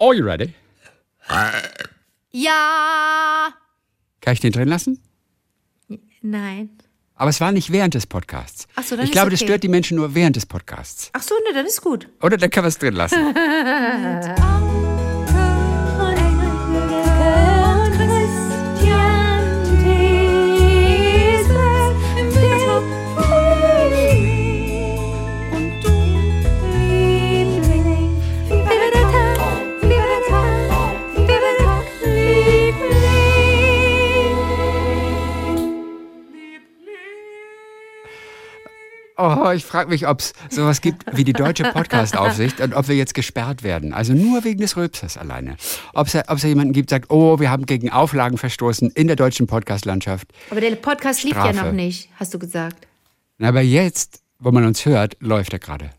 Are you ready? Ja. Kann ich den drin lassen? Nein. Aber es war nicht während des Podcasts. Ach so, dann ich ist glaube, das okay. stört die Menschen nur während des Podcasts. Ach so, ne, dann ist gut. Oder dann kann man es drin lassen. Oh, ich frage mich, ob es sowas gibt wie die deutsche Podcast-Aufsicht und ob wir jetzt gesperrt werden. Also nur wegen des Rülpsers alleine. Ob es jemanden gibt, der sagt, oh, wir haben gegen Auflagen verstoßen in der deutschen Podcast-Landschaft. Aber der Podcast lief ja noch nicht, hast du gesagt. Na, Aber jetzt, wo man uns hört, läuft er gerade.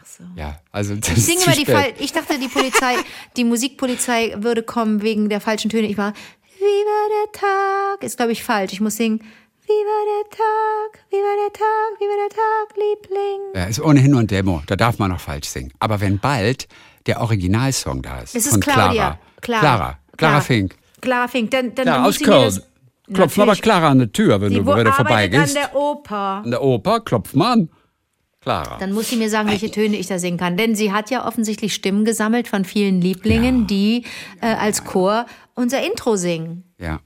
Ach so. Ja, also das Ich ist die. Fall. Ich dachte, die Polizei, die Musikpolizei würde kommen wegen der falschen Töne. Ich war, wie war der Tag? Ist, glaube ich, falsch. Ich muss singen, wie war der Tag? Wie war der Tag? Wie war der Tag, Liebling? Ja, ist ohnehin nur ein Demo, da darf man noch falsch singen. Aber wenn bald der Originalsong da ist, Es ist von Claudia. Clara, Clara. Clara, Clara Fink. Clara Fink. Dann, dann Ja, aus Köln. das- Klopf mal bei Natürlich. Clara an die Tür, wenn Sie du arbeitet vorbeigehst. an der Oper. An der Oper, klopf mal an. Clara. Dann muss sie mir sagen, welche Töne ich da singen kann. Denn sie hat ja offensichtlich Stimmen gesammelt von vielen Lieblingen, die äh, als Chor unser Intro singen. Ja.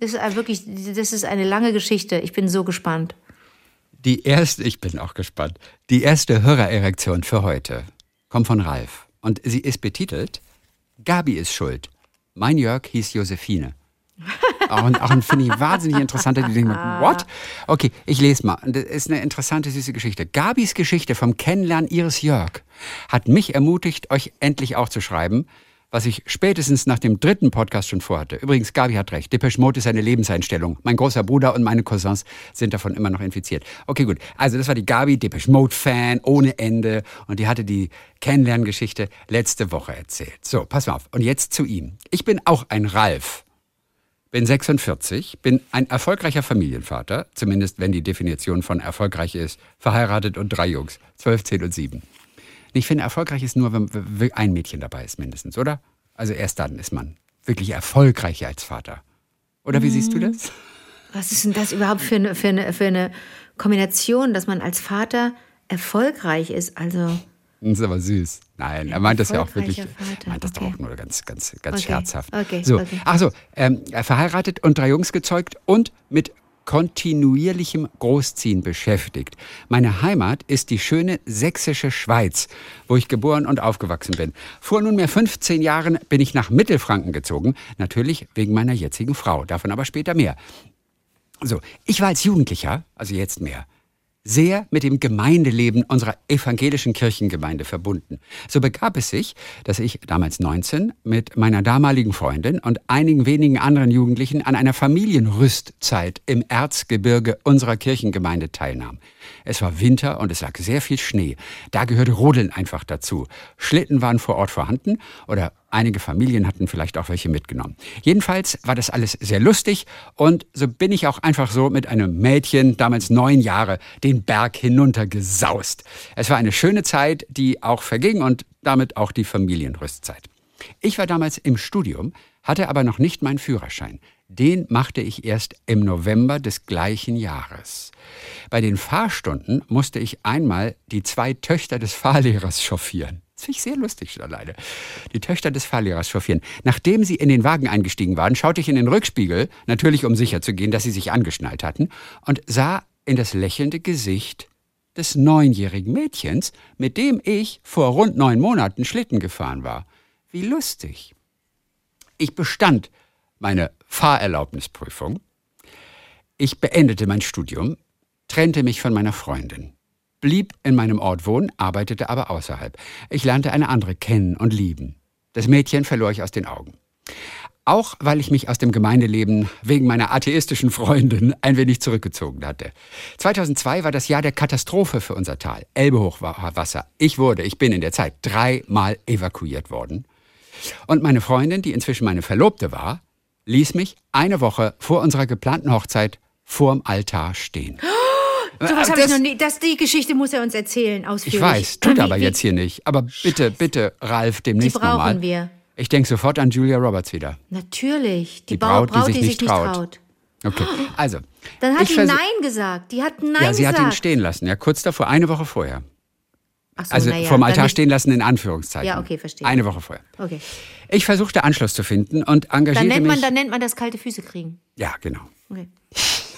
Das ist wirklich, das ist eine lange Geschichte. Ich bin so gespannt. Die erste, ich bin auch gespannt, die erste Hörererektion für heute kommt von Ralf. Und sie ist betitelt Gabi ist schuld. Mein Jörg hieß Josephine. Auch ein, auch finde ich wahnsinnig interessanter, die denken, what? Okay, ich lese mal. Das ist eine interessante, süße Geschichte. Gabis Geschichte vom Kennenlernen ihres Jörg hat mich ermutigt, euch endlich auch zu schreiben, was ich spätestens nach dem dritten Podcast schon vorhatte. Übrigens, Gabi hat recht. Depeche Mode ist eine Lebenseinstellung. Mein großer Bruder und meine Cousins sind davon immer noch infiziert. Okay, gut. Also das war die Gabi, Depeche Mode-Fan ohne Ende. Und die hatte die Kennenlerngeschichte letzte Woche erzählt. So, pass mal auf. Und jetzt zu ihm. Ich bin auch ein Ralf bin 46, bin ein erfolgreicher Familienvater, zumindest wenn die Definition von erfolgreich ist, verheiratet und drei Jungs, 12, 10 und 7. Ich finde, erfolgreich ist nur, wenn ein Mädchen dabei ist, mindestens, oder? Also erst dann ist man wirklich erfolgreich als Vater. Oder wie siehst du das? Was ist denn das überhaupt für eine, für eine, für eine Kombination, dass man als Vater erfolgreich ist? Also, Das ist aber süß. Nein, er meint das ja auch wirklich. Erfolgreicher Vater, Er meint das okay. doch auch nur ganz, ganz, ganz Okay, scherzhaft. okay, so, okay. ach so, ähm, verheiratet und drei Jungs gezeugt und mit kontinuierlichem Großziehen beschäftigt. Meine Heimat ist die schöne sächsische Schweiz, wo ich geboren und aufgewachsen bin. Vor nunmehr 15 Jahren bin ich nach Mittelfranken gezogen, natürlich wegen meiner jetzigen Frau, davon aber später mehr. So, ich war als Jugendlicher, also jetzt mehr, sehr mit dem Gemeindeleben unserer evangelischen Kirchengemeinde verbunden. So begab es sich, dass ich damals 19 mit meiner damaligen Freundin und einigen wenigen anderen Jugendlichen an einer Familienrüstzeit im Erzgebirge unserer Kirchengemeinde teilnahm. Es war Winter und es lag sehr viel Schnee. Da gehörte Rodeln einfach dazu. Schlitten waren vor Ort vorhanden oder einige Familien hatten vielleicht auch welche mitgenommen. Jedenfalls war das alles sehr lustig und so bin ich auch einfach so mit einem Mädchen, damals neun Jahre, den Berg hinuntergesaust. Es war eine schöne Zeit, die auch verging und damit auch die Familienrüstzeit. Ich war damals im Studium, hatte aber noch nicht meinen Führerschein. Den machte ich erst im November des gleichen Jahres. Bei den Fahrstunden musste ich einmal die zwei Töchter des Fahrlehrers chauffieren. Das finde ich sehr lustig schon alleine. Die Töchter des Fahrlehrers chauffieren. Nachdem sie in den Wagen eingestiegen waren, schaute ich in den Rückspiegel, natürlich um sicher zu gehen, dass sie sich angeschnallt hatten, und sah in das lächelnde Gesicht des neunjährigen Mädchens, mit dem ich vor rund neun Monaten Schlitten gefahren war. Wie lustig. Ich bestand meine Fahrerlaubnisprüfung. Ich beendete mein Studium, trennte mich von meiner Freundin, blieb in meinem Ort wohnen, arbeitete aber außerhalb. Ich lernte eine andere kennen und lieben. Das Mädchen verlor ich aus den Augen. Auch weil ich mich aus dem Gemeindeleben wegen meiner atheistischen Freundin ein wenig zurückgezogen hatte. 2002 war das Jahr der Katastrophe für unser Tal. Elbehochwasser. Ich wurde, ich bin in der Zeit dreimal evakuiert worden. Und meine Freundin, die inzwischen meine Verlobte war, ließ mich eine Woche vor unserer geplanten Hochzeit vorm Altar stehen. Sowas habe Das- ich noch nie. Das, die Geschichte muss er uns erzählen, ausführlich. Ich weiß, tut Wie- aber wie- jetzt hier nicht. Aber bitte, bitte, Ralf, demnächst Die brauchen nochmal. wir. Ich denke sofort an Julia Roberts wieder. Natürlich. Die, Die Braut, Braut, die sich nicht traut. traut. Okay, also. Dann hat die versuch- Nein gesagt. Die hat Nein Ja, sie hat ihn gesagt. stehen lassen, ja, kurz davor, eine Woche vorher. Ach so, Also ja, vom dann Altar stehen lassen in Anführungszeichen. Ja, okay, verstehe. Eine Woche vorher. Okay. Ich versuchte Anschluss zu finden und Dann engagierte nennt, mich. man, dann nennt man das kalte Füße kriegen. ja, genau. Okay.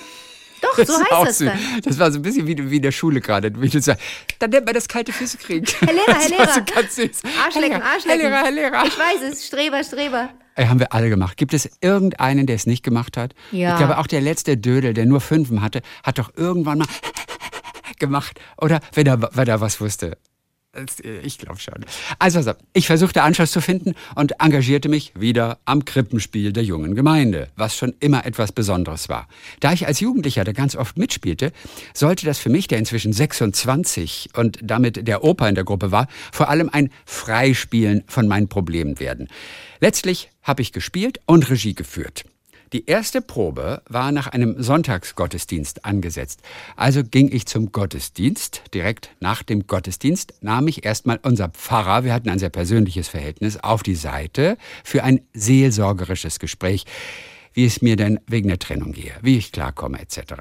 Doch, so heißt das dann. Das war so ein bisschen wie, wie in der Schule gerade. Wie du sagst, dann nennt man das kalte Füße kriegen. Herr Lehrer, Herr das Lehrer. So ganz süß. Arschlecken, Herr Arschlecken. Herr Lehrer, Herr Lehrer. Ich weiß es. Streber, Streber. Haben wir alle gemacht. Gibt es irgendeinen, der es nicht gemacht hat? Ja. Ich glaube, auch der letzte Dödel, der nur Fünfen hatte, hat doch irgendwann mal gemacht. Oder wenn er, wenn er was wusste. Das- Ich glaube schon. Also, also, ich versuchte Anschluss zu finden und engagierte mich wieder am Krippenspiel der jungen Gemeinde, was schon immer etwas Besonderes war. Da ich als Jugendlicher da ganz oft mitspielte, sollte das für mich, der inzwischen 26 und damit der Opa in der Gruppe war, vor allem ein Freispielen von meinen Problemen werden. Letztlich habe ich gespielt und Regie geführt. Die erste Probe war nach einem Sonntagsgottesdienst angesetzt. Also ging ich zum Gottesdienst. Direkt nach dem Gottesdienst nahm ich erstmal unser Pfarrer, wir hatten ein sehr persönliches Verhältnis, auf die Seite für ein seelsorgerisches Gespräch, wie es mir denn wegen der Trennung gehe, wie ich klarkomme etc.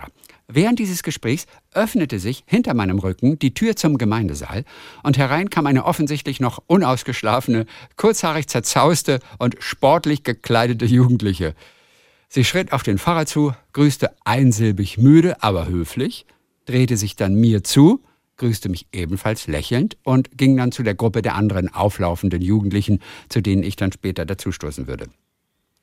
Während dieses Gesprächs öffnete sich hinter meinem Rücken die Tür zum Gemeindesaal und herein kam eine offensichtlich noch unausgeschlafene, kurzhaarig zerzauste und sportlich gekleidete Jugendliche. Sie schritt auf den Pfarrer zu, grüßte einsilbig müde, aber höflich, drehte sich dann mir zu, grüßte mich ebenfalls lächelnd und ging dann zu der Gruppe der anderen auflaufenden Jugendlichen, zu denen ich dann später dazustoßen würde.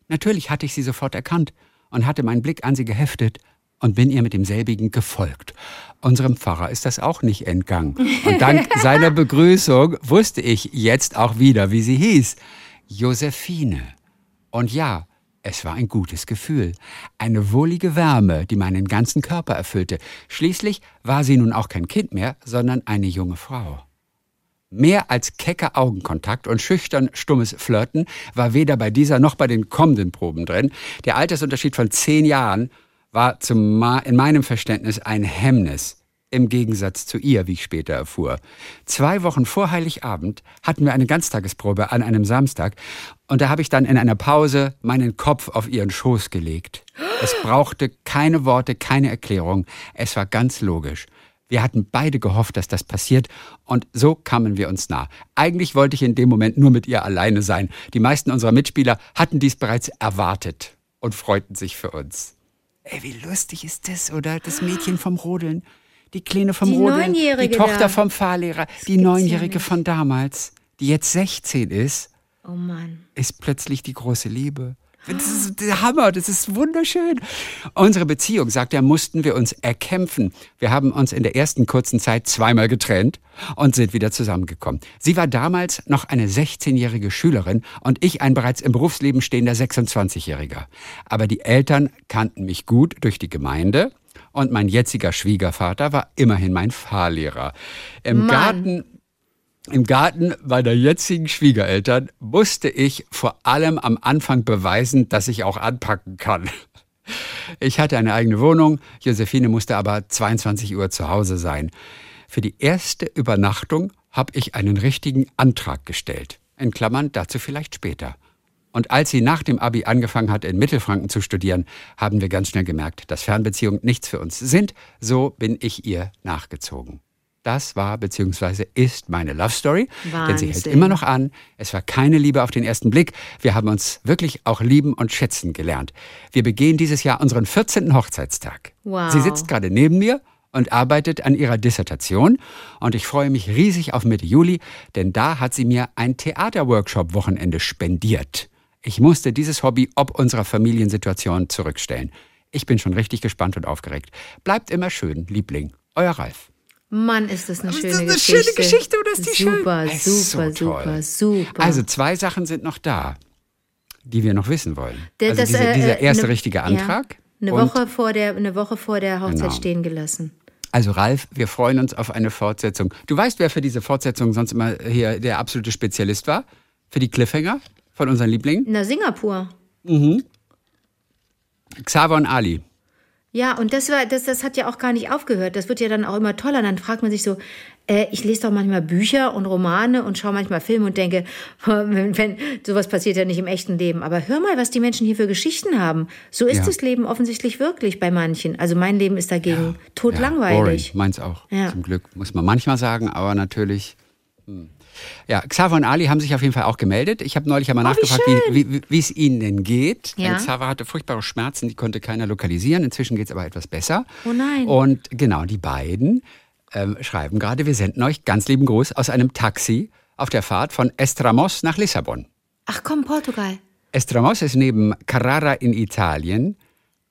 Natürlich hatte ich sie sofort erkannt und hatte meinen Blick an sie geheftet und bin ihr mit demselbigen gefolgt. Unserem Pfarrer ist das auch nicht entgangen. Und dank seiner Begrüßung wusste ich jetzt auch wieder, wie sie hieß. Josephine. Und ja, es war ein gutes Gefühl, eine wohlige Wärme, die meinen ganzen Körper erfüllte. Schließlich war sie nun auch kein Kind mehr, sondern eine junge Frau. Mehr als kecker Augenkontakt und schüchtern stummes Flirten war weder bei dieser noch bei den kommenden Proben drin. Der Altersunterschied von zehn Jahren war in meinem Verständnis ein Hemmnis. Im Gegensatz zu ihr, wie ich später erfuhr. Zwei Wochen vor Heiligabend hatten wir eine Ganztagesprobe an einem Samstag und da habe ich dann in einer Pause meinen Kopf auf ihren Schoß gelegt. Es brauchte keine Worte, keine Erklärung. Es war ganz logisch. Wir hatten beide gehofft, dass das passiert und so kamen wir uns nah. Eigentlich wollte ich in dem Moment nur mit ihr alleine sein. Die meisten unserer Mitspieler hatten dies bereits erwartet und freuten sich für uns. Ey, wie lustig ist das, oder? Das Mädchen vom Rodeln, die Kleine vom Die Rodeln, die Tochter da. vom Fahrlehrer, die ja Neunjährige nicht. von damals, die jetzt 16 ist, Oh Mann. ist plötzlich die große Liebe. Das ist der Hammer, das ist wunderschön. Unsere Beziehung, sagt er, mussten wir uns erkämpfen. Wir haben uns in der ersten kurzen Zeit zweimal getrennt und sind wieder zusammengekommen. Sie war damals noch eine 16-jährige Schülerin und ich ein bereits im Berufsleben stehender 26-Jähriger. Aber die Eltern kannten mich gut durch die Gemeinde und mein jetziger Schwiegervater war immerhin mein Fahrlehrer. Im Mann. Garten im Garten meiner jetzigen Schwiegereltern musste ich vor allem am Anfang beweisen, dass ich auch anpacken kann. Ich hatte eine eigene Wohnung, Josephine musste aber 22 Uhr zu Hause sein. Für die erste Übernachtung habe ich einen richtigen Antrag gestellt. In Klammern dazu vielleicht später. Und als sie nach dem Abi angefangen hat, in Mittelfranken zu studieren, haben wir ganz schnell gemerkt, dass Fernbeziehungen nichts für uns sind. So bin ich ihr nachgezogen. Das war bzw. ist meine Love Story, denn sie hält Wahnsinn. immer noch an. Es war keine Liebe auf den ersten Blick. Wir haben uns wirklich auch lieben und schätzen gelernt. Wir begehen dieses Jahr unseren 14. Hochzeitstag. Wow. Sie sitzt gerade neben mir und arbeitet an ihrer Dissertation und ich freue mich riesig auf Mitte Juli, denn da hat sie mir ein Theaterworkshop-Wochenende spendiert. Ich musste dieses Hobby ob unserer Familiensituation zurückstellen. Ich bin schon richtig gespannt und aufgeregt. Bleibt immer schön, Liebling. Euer Ralf. Mann, ist das eine Das schöne ist eine Geschichte. schöne Geschichte, oder ist die schön? super, ist super, so toll. super, super. Also zwei Sachen sind noch da, die wir noch wissen wollen. Der- also das, diese, äh, dieser äh, erste ne- richtige ja, Antrag. Eine und- Woche vor der, eine Woche vor der Hochzeit Genau. stehen gelassen. Also Ralf, wir freuen uns auf eine Fortsetzung. Du weißt, wer für diese Fortsetzung sonst immer hier der absolute Spezialist war? Für die Cliffhanger von unseren Lieblingen? Na, Singapur. Xaver und Ali. Ja, und das war, das, das hat ja auch gar nicht aufgehört. Das wird ja dann auch immer toller. Dann fragt man sich so, äh, ich lese doch manchmal Bücher und Romane und schaue manchmal Filme und denke, wenn, wenn, sowas passiert ja nicht im echten Leben. Aber hör mal, was die Menschen hier für Geschichten haben. So ist Ja. das Leben offensichtlich wirklich bei manchen. Also mein Leben ist dagegen Ja, totlangweilig. boring. Meins auch. Ja. Zum Glück, muss man manchmal sagen, aber natürlich. hm. Ja, Xaver und Ali haben sich auf jeden Fall auch gemeldet. Ich habe neulich einmal Oh, nachgefragt, wie, es ihnen denn geht. Ja. Xaver hatte furchtbare Schmerzen, die konnte keiner lokalisieren. Inzwischen geht es aber etwas besser. Oh nein. Und genau, die beiden ähm, schreiben gerade, wir senden euch ganz lieben Gruß aus einem Taxi auf der Fahrt von Estramos nach Lissabon. Ach komm, Portugal. Estramos ist neben Carrara in Italien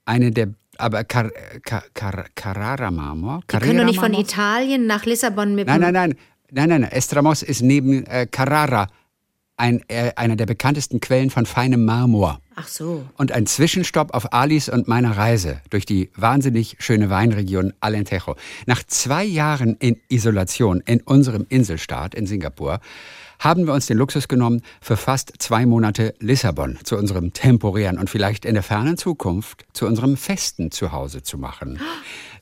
eine der aber Car, Car, Car, Carrara Marmor. Die können doch nicht von Marmor? Italien nach Lissabon mit Nein, nein, nein, nein, nein. nein. Estramos ist neben äh, Carrara ein, äh, einer der bekanntesten Quellen von feinem Marmor. Ach so. Und ein Zwischenstopp auf Alis und meiner Reise durch die wahnsinnig schöne Weinregion Alentejo. Nach zwei Jahren in Isolation in unserem Inselstaat in Singapur haben wir uns den Luxus genommen, für fast zwei Monate Lissabon zu unserem temporären und vielleicht in der fernen Zukunft zu unserem festen Zuhause zu machen.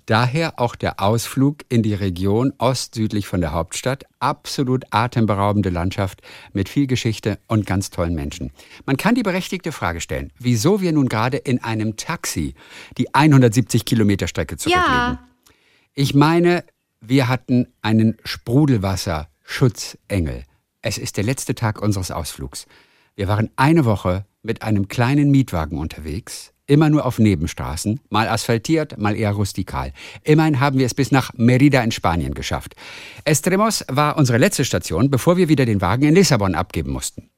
Daher auch der Ausflug in die Region ostsüdlich von der Hauptstadt. Absolut atemberaubende Landschaft mit viel Geschichte und ganz tollen Menschen. Man kann die berechtigte Frage stellen, wieso wir nun gerade in einem Taxi die 170 Kilometer Strecke zurücklegen. Ja. Ich meine, wir hatten einen Sprudelwasser-Schutzengel. Es ist der letzte Tag unseres Ausflugs. Wir waren eine Woche mit einem kleinen Mietwagen unterwegs, immer nur auf Nebenstraßen, mal asphaltiert, mal eher rustikal. Immerhin haben wir es bis nach Merida in Spanien geschafft. Estremos war unsere letzte Station, bevor wir wieder den Wagen in Lissabon abgeben mussten.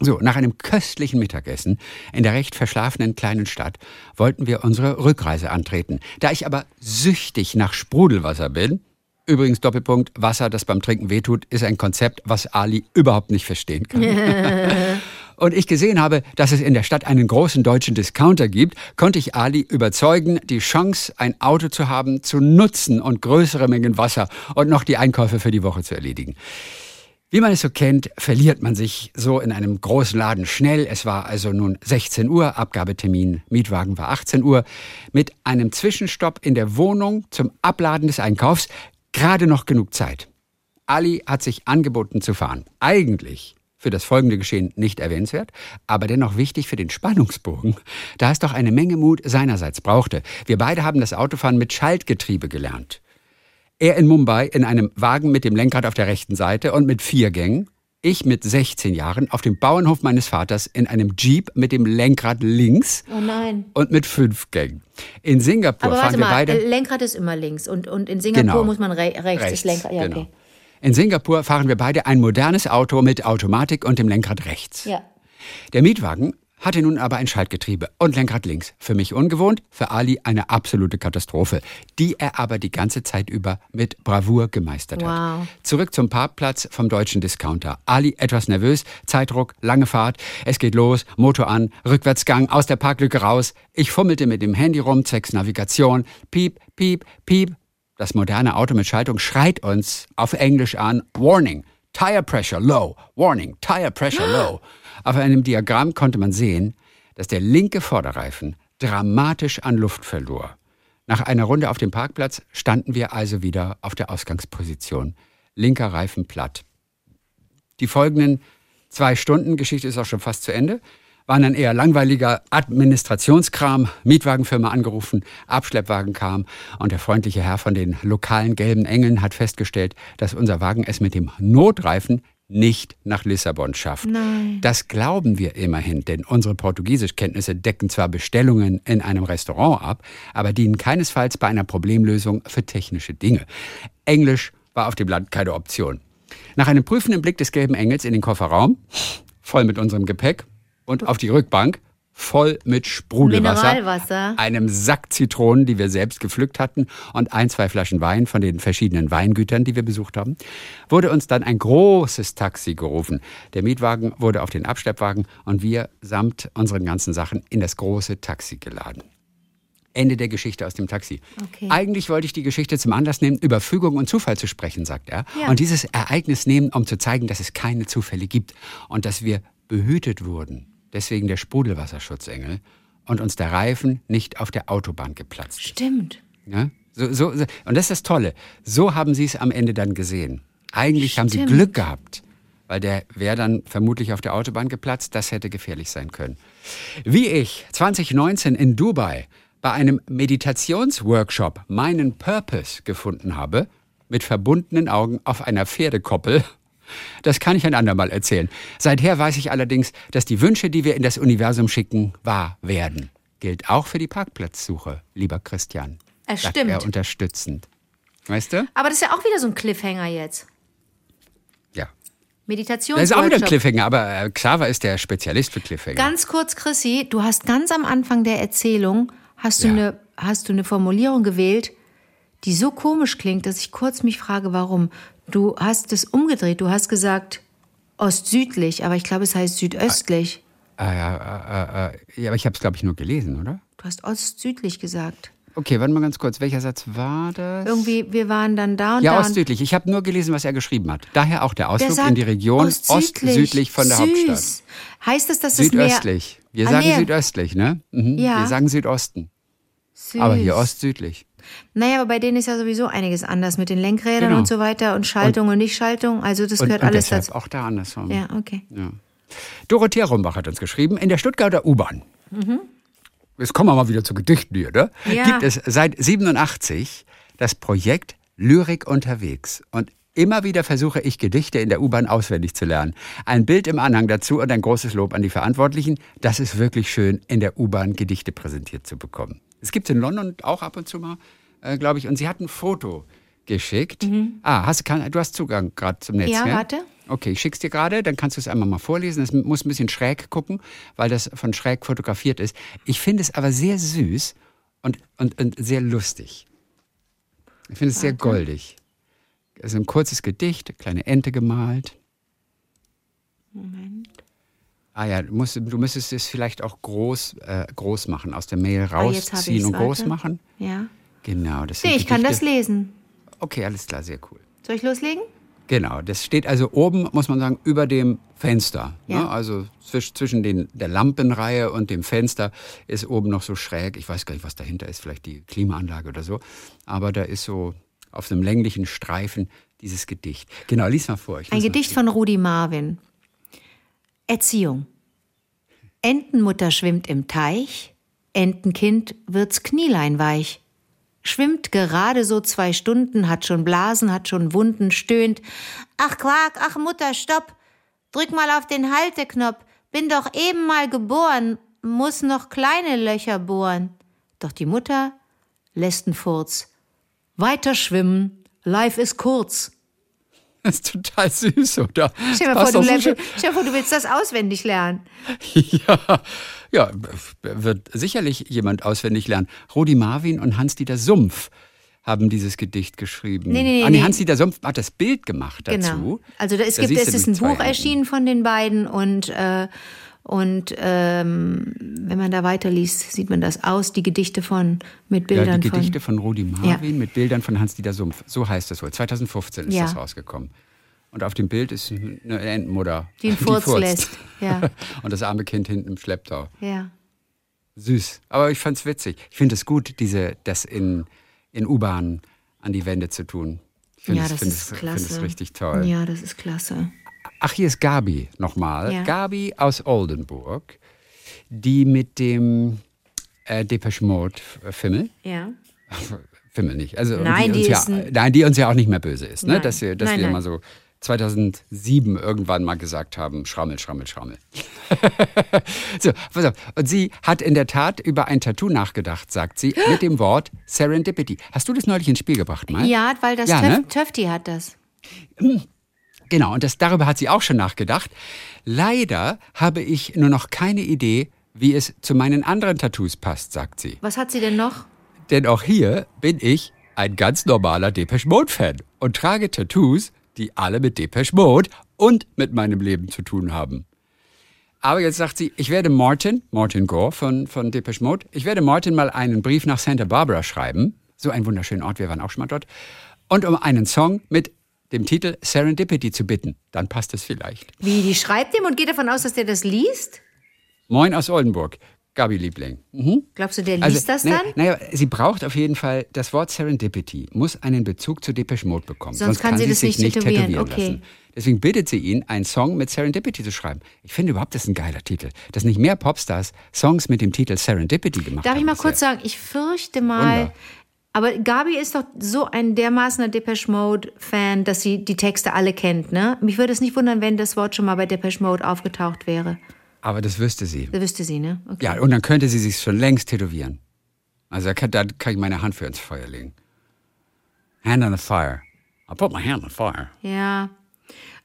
So, nach einem köstlichen Mittagessen in der recht verschlafenen kleinen Stadt wollten wir unsere Rückreise antreten. Da ich aber süchtig nach Sprudelwasser bin, übrigens Doppelpunkt, Wasser, das beim Trinken wehtut, ist ein Konzept, was Ali überhaupt nicht verstehen kann. Und ich gesehen habe, dass es in der Stadt einen großen deutschen Discounter gibt, konnte ich Ali überzeugen, die Chance, ein Auto zu haben, zu nutzen und größere Mengen Wasser und noch die Einkäufe für die Woche zu erledigen. Wie man es so kennt, verliert man sich so in einem großen Laden schnell. Es war also nun 16 Uhr, Abgabetermin, Mietwagen war 18 Uhr. Mit einem Zwischenstopp in der Wohnung zum Abladen des Einkaufs gerade noch genug Zeit. Ali hat sich angeboten zu fahren. Eigentlich für das folgende Geschehen nicht erwähnenswert, aber dennoch wichtig für den Spannungsbogen, da es doch eine Menge Mut seinerseits brauchte. Wir beide haben das Autofahren mit Schaltgetriebe gelernt. Er in Mumbai in einem Wagen mit dem Lenkrad auf der rechten Seite und mit vier Gängen. Ich mit 16 Jahren auf dem Bauernhof meines Vaters in einem Jeep mit dem Lenkrad links Oh und mit fünf Gängen. In Singapur Aber fahren wir mal, beide. Lenkrad ist immer links und, und in Singapur Genau. muss man re rechts, ist Lenkrad. Ja, genau. okay. In Singapur fahren wir beide ein modernes Auto mit Automatik und dem Lenkrad rechts. Ja. Der Mietwagen hatte nun aber ein Schaltgetriebe und Lenkrad links. Für mich ungewohnt, für Ali eine absolute Katastrophe, die er aber die ganze Zeit über mit Bravour gemeistert Wow. hat. Zurück zum Parkplatz vom deutschen Discounter. Ali etwas nervös, Zeitdruck, lange Fahrt. Es geht los, Motor an, Rückwärtsgang, aus der Parklücke raus. Ich fummelte mit dem Handy rum, zwecks Navigation. Piep, piep, piep. Das moderne Auto mit Schaltung schreit uns auf Englisch an, Warning, Tire Pressure Low, Warning, Tire Pressure Low. Auf einem Diagramm konnte man sehen, dass der linke Vorderreifen dramatisch an Luft verlor. Nach einer Runde auf dem Parkplatz standen wir also wieder auf der Ausgangsposition. Linker Reifen platt. Die folgenden zwei Stunden, Geschichte ist auch schon fast zu Ende, waren dann eher langweiliger Administrationskram, Mietwagenfirma angerufen, Abschleppwagen kam und der freundliche Herr von den lokalen gelben Engeln hat festgestellt, dass unser Wagen es mit dem Notreifen nicht nach Lissabon schafft. Nein. Das glauben wir immerhin, denn unsere Portugiesischkenntnisse decken zwar Bestellungen in einem Restaurant ab, aber dienen keinesfalls bei einer Problemlösung für technische Dinge. Englisch war auf dem Land keine Option. Nach einem prüfenden Blick des gelben Engels in den Kofferraum, voll mit unserem Gepäck, und auf die Rückbank, voll mit Sprudelwasser, Mineralwasser. einem Sack Zitronen, die wir selbst gepflückt hatten, und ein, zwei Flaschen Wein von den verschiedenen Weingütern, die wir besucht haben, wurde uns dann ein großes Taxi gerufen. Der Mietwagen wurde auf den Abschleppwagen und wir samt unseren ganzen Sachen in das große Taxi geladen. Ende der Geschichte aus dem Taxi. Okay. Eigentlich wollte ich die Geschichte zum Anlass nehmen, über Fügung und Zufall zu sprechen, sagt er. Ja. Und dieses Ereignis nehmen, um zu zeigen, dass es keine Zufälle gibt und dass wir behütet wurden. Deswegen der Sprudelwasserschutzengel und uns der Reifen nicht auf der Autobahn geplatzt ist. Stimmt. Ja? So, so, so. Und das ist das Tolle. So haben sie es am Ende dann gesehen. Eigentlich haben sie Stimmt. Glück gehabt, weil der wäre dann vermutlich auf der Autobahn geplatzt. Das hätte gefährlich sein können. Wie ich 2019 in Dubai bei einem Meditationsworkshop meinen Purpose gefunden habe, mit verbundenen Augen auf einer Pferdekoppel, das kann ich ein andermal erzählen. Seither weiß ich allerdings, dass die Wünsche, die wir in das Universum schicken, wahr werden. Gilt auch für die Parkplatzsuche, lieber Christian. Es stimmt. er unterstützend. Weißt du? Aber das ist ja auch wieder so ein Cliffhanger jetzt. Ja. Meditations Das ist auch wieder ein Cliffhanger, aber äh, Xaver ist der Spezialist für Cliffhanger. Ganz kurz, Chrissy, du hast ganz am Anfang der Erzählung, hast du, Ja. eine, hast du eine Formulierung gewählt, die so komisch klingt, dass ich kurz mich frage, warum. Du hast es umgedreht, du hast gesagt ostsüdlich, aber ich glaube, es heißt südöstlich. Ah, ja, äh, äh, äh, ja, aber ich habe es, glaube ich, nur gelesen, oder? Du hast ostsüdlich gesagt. Okay, warte mal ganz kurz. Welcher Satz war das? Irgendwie, wir waren dann da und ja, da. ostsüdlich. Ich habe nur gelesen, was er geschrieben hat. Daher auch der Der Ausflug sagt in die Region ostsüdlich. ostsüdlich von der Süß. Hauptstadt. Heißt das, dass es mehr... Südöstlich. Wir Ah, sagen nee. südöstlich, ne? Mhm. Ja. Wir sagen Südosten. Süß. Aber hier ostsüdlich. Naja, aber bei denen ist ja sowieso einiges anders mit den Lenkrädern Genau. und so weiter und Schaltung und, Nicht-Schaltung. Also das Und, gehört und alles dazu. auch da andersrum. Ja, okay. Ja. Dorothea Rumbach hat uns geschrieben, in der Stuttgarter U-Bahn. Jetzt kommen wir mal wieder zu Gedichten hier, ne? Ja. Gibt es seit 87 das Projekt Lyrik unterwegs. Und immer wieder versuche ich, Gedichte in der U-Bahn auswendig zu lernen. Ein Bild im Anhang dazu und ein großes Lob an die Verantwortlichen. Das ist wirklich schön, in der U-Bahn Gedichte präsentiert zu bekommen. Es gibt in London auch ab und zu mal, äh, glaube ich. Und sie hat ein Foto geschickt. Ah, hast, kann, du hast Zugang gerade zum Netz, Mhm. Ja, gell? warte. Okay, ich schick's dir gerade, dann kannst du es einmal mal vorlesen. Es muss ein bisschen schräg gucken, weil das von schräg fotografiert ist. Ich finde es aber sehr süß und, und, und sehr lustig. Ich finde es sehr goldig. Also ein kurzes Gedicht, eine kleine Ente gemalt. Moment. Ah ja, du, musst, du müsstest es vielleicht auch groß, äh, groß machen, aus der Mail Ah, rausziehen ich's, und groß warte. machen. Ja. Genau, das sind Nee, ich kann das lesen. Okay, alles klar, sehr cool. Soll ich loslegen? Genau, das steht also oben, muss man sagen, über dem Fenster. Ja. Ne? Also zwisch, zwischen den, der Lampenreihe und dem Fenster ist oben noch so schräg. Ich weiß gar nicht, was dahinter ist, vielleicht die Klimaanlage oder so. Aber da ist so auf einem länglichen Streifen dieses Gedicht. Genau, lies mal vor. Ein Gedicht von Rudi Marvin. Erziehung. Entenmutter schwimmt im Teich, Entenkind wird's Knielein weich. Schwimmt gerade so zwei Stunden, hat schon Blasen, hat schon Wunden, stöhnt. Ach Quark, ach Mutter, stopp! Drück mal auf den Halteknopf. Bin doch eben mal geboren, muss noch kleine Löcher bohren. Doch die Mutter lässt einen Furz. Weiter schwimmen, life ist kurz. Das ist total süß, oder? Stell dir, vor, du stell vor, du willst das auswendig lernen. Ja, ja, wird sicherlich jemand auswendig lernen. Rudi Marvin und Hans-Dieter Sumpf haben dieses Gedicht geschrieben. Nee, nee, nee, ah, nee, nee. Hans-Dieter Sumpf hat das Bild gemacht dazu. Genau. Also da, es, Da gibt, es ist ein Buch erschienen von den beiden und, äh, und ähm, wenn man da weiterliest, sieht man das aus, die Gedichte von mit Ja, Bildern die Gedichte von. von Rudi Marvin mit Bildern von Hans-Dieter Sumpf. So heißt das wohl. 2015 ist Ja. das rausgekommen. Und auf dem Bild ist eine Entenmutter. Die einen Furz lässt. Ja. Und das arme Kind hinten im Schlepptau. Ja. Süß. Aber ich fand's witzig. Ich finde es gut, diese, das in, in U-Bahnen an die Wände zu tun. Ich finde ja, es, das finde ist es, klasse. es richtig toll. Ja, das ist klasse. Ach, hier ist Gabi nochmal. Ja. Gabi aus Oldenburg, die mit dem äh, Depeche Mode äh, Fimmel, Ja. Fimmel nicht, also Nein, die, die ja, ein- nein, die uns ja auch nicht mehr böse ist, ne? Nein. dass wir, dass Nein, wir nein. mal so 2007 irgendwann mal gesagt haben, schrammel, schrammel, schrammel. so, pass auf. Und sie hat in der Tat über ein Tattoo nachgedacht, sagt sie, mit dem Wort Serendipity. Hast du das neulich ins Spiel gebracht, mal? Ja, weil das Ja, Töf ne? Töfti hat das. Genau, und das, darüber hat sie auch schon nachgedacht. Leider habe ich nur noch keine Idee, wie es zu meinen anderen Tattoos passt, sagt sie. Was hat sie denn noch? Denn auch hier bin ich ein ganz normaler Depeche Mode-Fan und trage Tattoos, die alle mit Depeche Mode und mit meinem Leben zu tun haben. Aber jetzt sagt sie, ich werde Martin, Martin Gore von, von Depeche Mode, ich werde Martin mal einen Brief nach Santa Barbara schreiben. So ein wunderschöner Ort, wir waren auch schon mal dort. Und um einen Song mit dem Titel Serendipity zu bitten. Dann passt es vielleicht. Wie, die schreibt ihm und geht davon aus, dass der das liest? Moin aus Oldenburg. Gabi Liebling. Mhm. Glaubst du, der liest also, das dann? Naja, sie braucht auf jeden Fall, das Wort Serendipity muss einen Bezug zu Depeche Mode bekommen. Sonst kann sie das sich nicht tätowieren. tätowieren Okay. lassen. Deswegen bittet sie ihn, einen Song mit Serendipity zu schreiben. Ich finde überhaupt, das ist ein geiler Titel. Dass nicht mehr Popstars Songs mit dem Titel Serendipity gemacht Darf haben. ich mal bisher. kurz sagen, ich fürchte mal, Wunder. Aber Gabi ist doch so ein dermaßener Depeche Mode-Fan, dass sie die Texte alle kennt, ne? Mich würde es nicht wundern, wenn das Wort schon mal bei Depeche Mode aufgetaucht wäre. Aber das wüsste sie. Das wüsste sie, ne? Okay. Ja, und dann könnte sie sich schon längst tätowieren. Also da kann, da kann ich meine Hand für ins Feuer legen. Hand on the fire. I put my hand on the fire. Ja.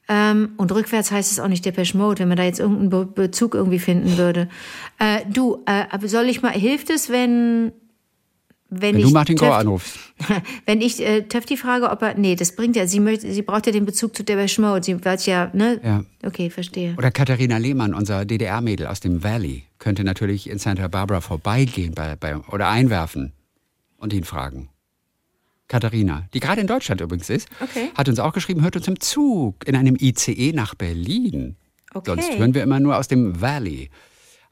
Ähm, und rückwärts heißt es auch nicht Depeche Mode, wenn man da jetzt irgendeinen Be Bezug irgendwie finden würde. Äh, du, äh, soll ich mal, hilft es, wenn, wenn, Wenn ich du Martin Gore anrufst. wenn ich äh, Töfti frage, ob er, nee, das bringt ja, sie möchte, sie braucht ja den Bezug zu Depeche Mode, sie weiß ja, ne? Ja. Okay, verstehe. Oder Katharina Lehmann, unser DDR-Mädel aus dem Valley, könnte natürlich in Santa Barbara vorbeigehen bei, bei, oder einwerfen und ihn fragen. Katharina, die gerade in Deutschland übrigens ist, Okay. hat uns auch geschrieben, hört uns im Zug in einem ICE nach Berlin. Okay. Sonst hören wir immer nur aus dem Valley,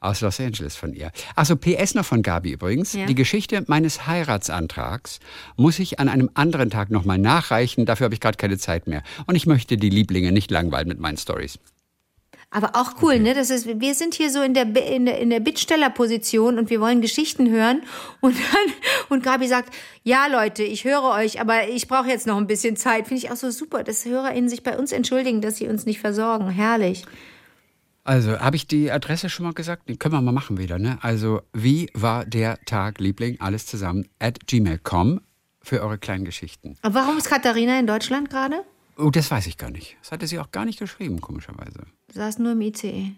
aus Los Angeles von ihr. Achso, PS noch von Gabi übrigens. Ja. Die Geschichte meines Heiratsantrags muss ich an einem anderen Tag nochmal nachreichen. Dafür habe ich gerade keine Zeit mehr. Und ich möchte die Lieblinge nicht langweilen mit meinen Stories. Aber auch cool, ne? Das ist, wir sind hier so in der, in der, in der Bittstellerposition und wir wollen Geschichten hören. Und dann, und Gabi sagt, ja Leute, ich höre euch, aber ich brauche jetzt noch ein bisschen Zeit. Finde ich auch so super, dass HörerInnen sich bei uns entschuldigen, dass sie uns nicht versorgen. Herrlich. Also, habe ich die Adresse schon mal gesagt? Die können wir mal machen wieder, ne? Also, wie war der Tag, Liebling? Alles zusammen at gmail.com für eure kleinen Geschichten. Aber warum ist Katharina in Deutschland gerade? Oh, das weiß ich gar nicht. Das hatte sie auch gar nicht geschrieben, komischerweise. Saß nur im ICE.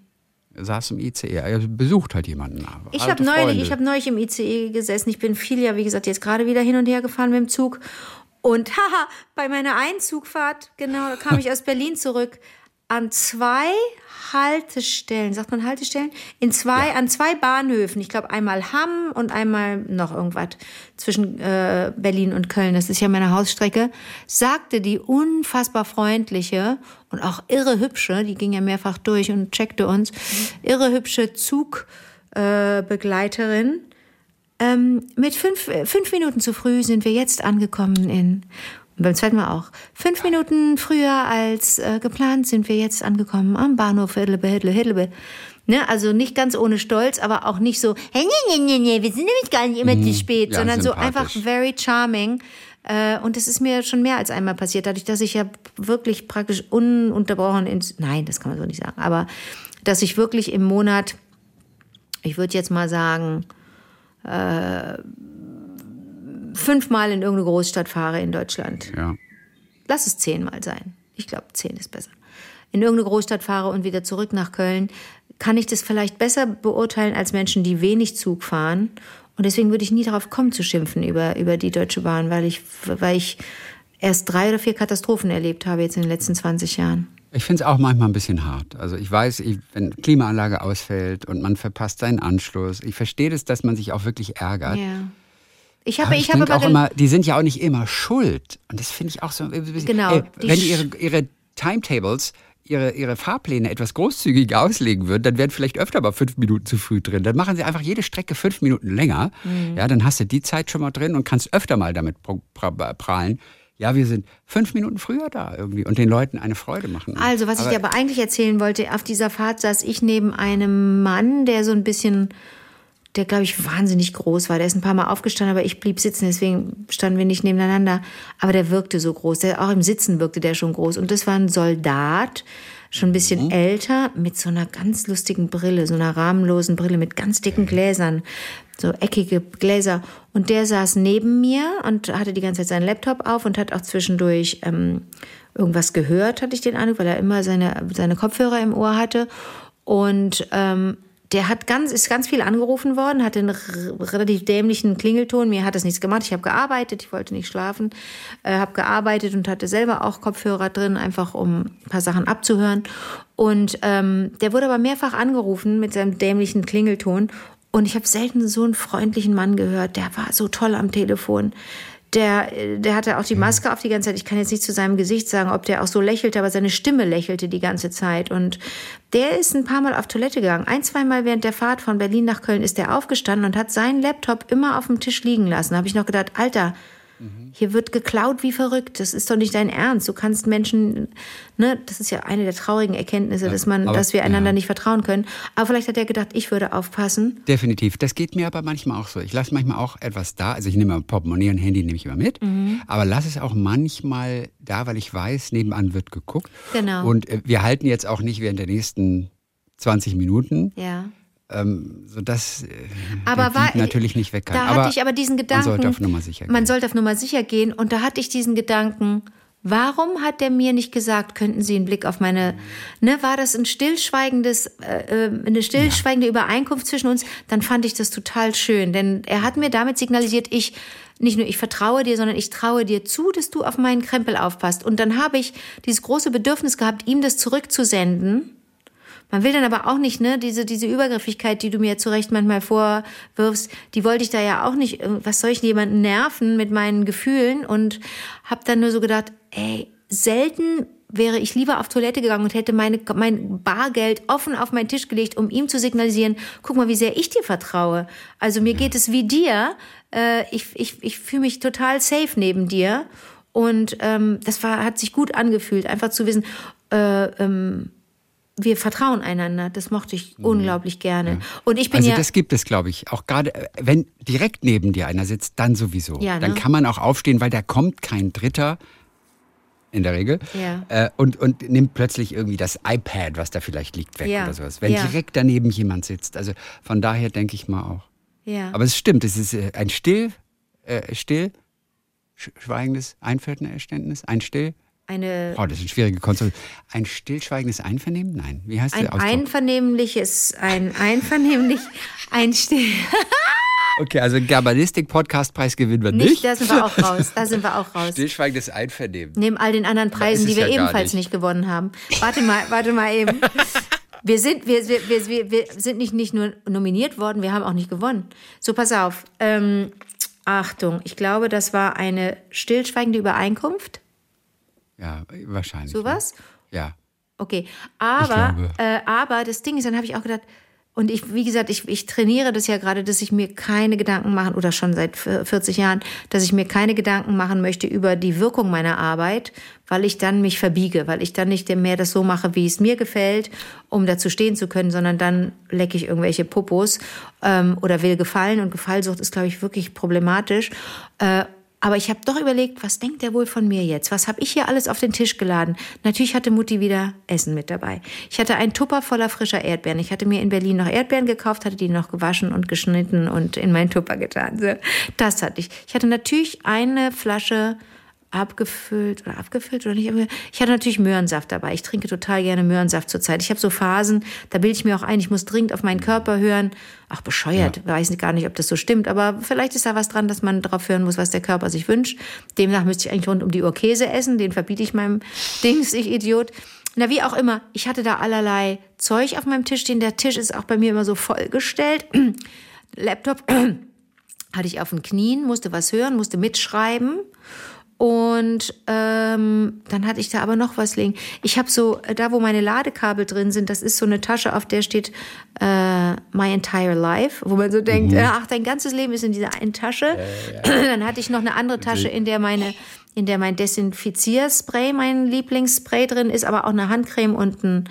Saß im ICE. Er besucht halt jemanden. Ich habe neulich, ich habe neulich im ICE gesessen. Ich bin viel ja, wie gesagt, jetzt gerade wieder hin und her gefahren mit dem Zug. Und haha, bei meiner Einzugfahrt, genau, kam ich aus Berlin zurück, an zwei Haltestellen, sagt man Haltestellen? In zwei, an zwei Bahnhöfen. Ich glaube einmal Hamm und einmal noch irgendwas zwischen äh, Berlin und Köln. Das ist ja meine Hausstrecke. Sagte die unfassbar freundliche und auch irre hübsche, die ging ja mehrfach durch und checkte uns, irre hübsche Zugbegleiterin. Äh, ähm, mit fünf, fünf Minuten zu früh sind wir jetzt angekommen in. Und beim zweiten Mal auch. Fünf Minuten früher als äh, geplant sind wir jetzt angekommen am Bahnhof. Ne, also nicht ganz ohne Stolz, aber auch nicht so, hey, nee, nee, nee, nee, wir sind nämlich gar nicht immer zu spät, Mhm. ja, sondern so einfach very charming. Äh, und es ist mir schon mehr als einmal passiert, dadurch, dass ich ja wirklich praktisch ununterbrochen ins, nein, das kann man so nicht sagen, aber dass ich wirklich im Monat, ich würde jetzt mal sagen, fünfmal in irgendeine Großstadt fahre in Deutschland. Ja. Lass es zehnmal sein. Ich glaube, zehn ist besser. In irgendeine Großstadt fahre und wieder zurück nach Köln, kann ich das vielleicht besser beurteilen als Menschen, die wenig Zug fahren. Und deswegen würde ich nie darauf kommen zu schimpfen über, über die Deutsche Bahn, weil ich, weil ich erst drei oder vier Katastrophen erlebt habe jetzt in den letzten 20 Jahren. Ich finde es auch manchmal ein bisschen hart. Also ich weiß, ich, wenn Klimaanlage ausfällt und man verpasst seinen Anschluss, ich verstehe das, dass man sich auch wirklich ärgert. Ja. Ich habe, Aber ich, ich habe aber auch immer, die sind ja auch nicht immer schuld. Und das finde ich auch so ein bisschen. Genau, Ey, die wenn die ihre, ihre Timetables, ihre, ihre Fahrpläne etwas großzügiger auslegen würden, dann wären vielleicht öfter mal fünf Minuten zu früh drin. Dann machen sie einfach jede Strecke fünf Minuten länger. Mhm. Ja, dann hast du die Zeit schon mal drin und kannst öfter mal damit prahlen. Ja, wir sind fünf Minuten früher da irgendwie und den Leuten eine Freude machen. Also, was ich dir aber eigentlich erzählen wollte, auf dieser Fahrt saß ich neben einem Mann, der so ein bisschen, der glaube ich wahnsinnig groß war. Der ist ein paar Mal aufgestanden, aber ich blieb sitzen, deswegen standen wir nicht nebeneinander. Aber der wirkte so groß. Der, auch im Sitzen wirkte der schon groß. Und das war ein Soldat, schon ein bisschen älter, mit so einer ganz lustigen Brille, so einer rahmenlosen Brille mit ganz dicken Gläsern, so eckige Gläser. Und der saß neben mir und hatte die ganze Zeit seinen Laptop auf und hat auch zwischendurch ähm, irgendwas gehört, hatte ich den Eindruck, weil er immer seine, seine Kopfhörer im Ohr hatte. Und ähm, der hat ganz, ist ganz viel angerufen worden, hatte einen relativ dämlichen Klingelton. Mir hat das nichts gemacht. Ich habe gearbeitet, ich wollte nicht schlafen, äh, habe gearbeitet und hatte selber auch Kopfhörer drin, einfach um ein paar Sachen abzuhören. Und ähm, der wurde aber mehrfach angerufen mit seinem dämlichen Klingelton. Und ich habe selten so einen freundlichen Mann gehört. Der war so toll am Telefon. Der, der hatte auch die Maske auf die ganze Zeit. Ich kann jetzt nicht zu seinem Gesicht sagen, ob der auch so lächelte, aber seine Stimme lächelte die ganze Zeit. Und der ist ein paar Mal auf Toilette gegangen. Ein, zweimal während der Fahrt von Berlin nach Köln ist der aufgestanden und hat seinen Laptop immer auf dem Tisch liegen lassen. Da habe ich noch gedacht, Alter, hier wird geklaut wie verrückt. Das ist doch nicht dein Ernst. Du kannst Menschen, ne, das ist ja eine der traurigen Erkenntnisse, ja, dass man, aber, dass wir einander ja. nicht vertrauen können. Aber vielleicht hat er gedacht, ich würde aufpassen. Definitiv. Das geht mir aber manchmal auch so. Ich lasse manchmal auch etwas da. Also ich nehme mal Portemonnaie und Handy nehme ich immer mit. Mhm. Aber lasse es auch manchmal da, weil ich weiß, nebenan wird geguckt. Genau. Und äh, wir halten jetzt auch nicht während der nächsten 20 Minuten. Ja ähm, sodass äh, aber war, natürlich nicht weg kann. Da aber hatte ich aber diesen Gedanken. Man sollte auf Nummer sicher gehen. Man sollte auf Nummer sicher gehen. Und da hatte ich diesen Gedanken, warum hat der mir nicht gesagt, könnten Sie einen Blick auf meine, ne, war das ein stillschweigendes, äh, äh eine stillschweigende ja. Übereinkunft zwischen uns? Dann fand ich das total schön. Denn er hat mir damit signalisiert, ich, nicht nur ich vertraue dir, sondern ich traue dir zu, dass du auf meinen Krempel aufpasst. Und dann habe ich dieses große Bedürfnis gehabt, ihm das zurückzusenden man will dann aber auch nicht, ne, diese, diese Übergriffigkeit, die du mir zu Recht manchmal vorwirfst, die wollte ich da ja auch nicht, äh, was soll ich jemanden nerven mit meinen Gefühlen und hab dann nur so gedacht, ey, selten wäre ich lieber auf Toilette gegangen und hätte meine, mein Bargeld offen auf meinen Tisch gelegt, um ihm zu signalisieren, guck mal, wie sehr ich dir vertraue. Also mir geht es wie dir. Äh, ich ich, ich fühle mich total safe neben dir. Und ähm, das war, hat sich gut angefühlt, einfach zu wissen, äh, ähm, wir vertrauen einander. Das mochte ich mhm. unglaublich gerne. Ja. Und ich bin also ja das gibt es, glaube ich, auch gerade, äh, wenn direkt neben dir einer sitzt, dann sowieso. Ja, ne? Dann kann man auch aufstehen, weil da kommt kein Dritter in der Regel ja. äh, und, und nimmt plötzlich irgendwie das iPad, was da vielleicht liegt, weg oder sowas. Wenn direkt daneben jemand sitzt. Also von daher denke ich mal auch. Ja. Aber es stimmt, es ist äh, ein still, äh, still, schweigendes Einverständnis, ein still eine. Oh, das ist eine schwierige Konstruktion. Ein stillschweigendes Einvernehmen? Nein. Wie heißt ein der Ausdruck? Einvernehmliches, ein einvernehmlich, ein still. Okay, also Germanistik-Podcast-Preis gewinnen wir nicht. Nicht, da sind wir auch raus. Da sind wir auch raus. Stillschweigendes Einvernehmen. Neben all den anderen Preisen, die wir ja ebenfalls nicht. nicht. gewonnen haben. Warte mal, warte mal eben. Wir sind, wir, wir, wir, wir sind nicht, nicht nur nominiert worden, wir haben auch nicht gewonnen. So, pass auf. Ähm, Achtung, ich glaube, das war eine stillschweigende Übereinkunft. Ja, wahrscheinlich. Sowas? Ja. Okay, aber, äh, aber das Ding ist, dann habe ich auch gedacht, und ich, wie gesagt, ich, ich trainiere das ja gerade, dass ich mir keine Gedanken machen, oder schon seit 40 Jahren, dass ich mir keine Gedanken machen möchte über die Wirkung meiner Arbeit, weil ich dann mich verbiege, weil ich dann nicht mehr das so mache, wie es mir gefällt, um dazu stehen zu können, sondern dann lecke ich irgendwelche Popos ähm, oder will gefallen. Und Gefallsucht ist, glaube ich, wirklich problematisch. Äh, aber ich habe doch überlegt, was denkt der wohl von mir jetzt? Was habe ich hier alles auf den Tisch geladen? Natürlich hatte Mutti wieder Essen mit dabei. Ich hatte einen Tupper voller frischer Erdbeeren. Ich hatte mir in Berlin noch Erdbeeren gekauft, hatte die noch gewaschen und geschnitten und in meinen Tupper getan. Das hatte ich. Ich hatte natürlich eine Flasche abgefüllt oder abgefüllt oder nicht. Ich hatte natürlich Möhrensaft dabei. Ich trinke total gerne Möhrensaft zurzeit. Ich habe so Phasen, da bilde ich mir auch ein, ich muss dringend auf meinen Körper hören. Ach, bescheuert, ja. weiß gar nicht, ob das so stimmt, aber vielleicht ist da was dran, dass man darauf hören muss, was der Körper sich wünscht. Demnach müsste ich eigentlich rund um die Uhr Käse essen, den verbiete ich meinem Dings, ich Idiot. Na, wie auch immer, ich hatte da allerlei Zeug auf meinem Tisch stehen. Der Tisch ist auch bei mir immer so vollgestellt. Laptop hatte ich auf den Knien, musste was hören, musste mitschreiben. Und ähm, dann hatte ich da aber noch was liegen. Ich habe so, äh, da wo meine Ladekabel drin sind, das ist so eine Tasche, auf der steht äh, My Entire Life, wo man so denkt, mhm. ach, dein ganzes Leben ist in dieser einen Tasche. Ja, ja. Dann hatte ich noch eine andere Tasche, in der meine, in der mein Desinfizierspray, mein Lieblingsspray drin ist, aber auch eine Handcreme und ein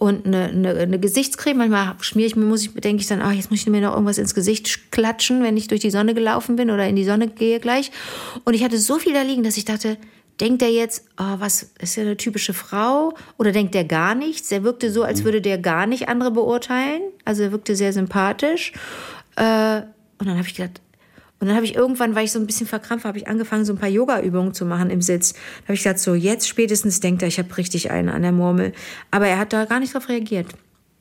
und eine, eine, eine Gesichtscreme. Manchmal schmiere ich mir, muss ich, denke ich dann, ach, jetzt muss ich mir noch irgendwas ins Gesicht klatschen, wenn ich durch die Sonne gelaufen bin oder in die Sonne gehe gleich. Und ich hatte so viel da liegen, dass ich dachte, denkt er jetzt, oh, was ist ja eine typische Frau? Oder denkt er gar nichts? Er wirkte so, als mhm. würde der gar nicht andere beurteilen. Also er wirkte sehr sympathisch. Äh, und dann habe ich gedacht, und dann habe ich irgendwann, weil ich so ein bisschen verkrampft habe ich angefangen, so ein paar Yoga-Übungen zu machen im Sitz. Da habe ich gesagt, so jetzt spätestens denkt er, ich habe richtig einen an der Murmel. Aber er hat da gar nicht drauf reagiert.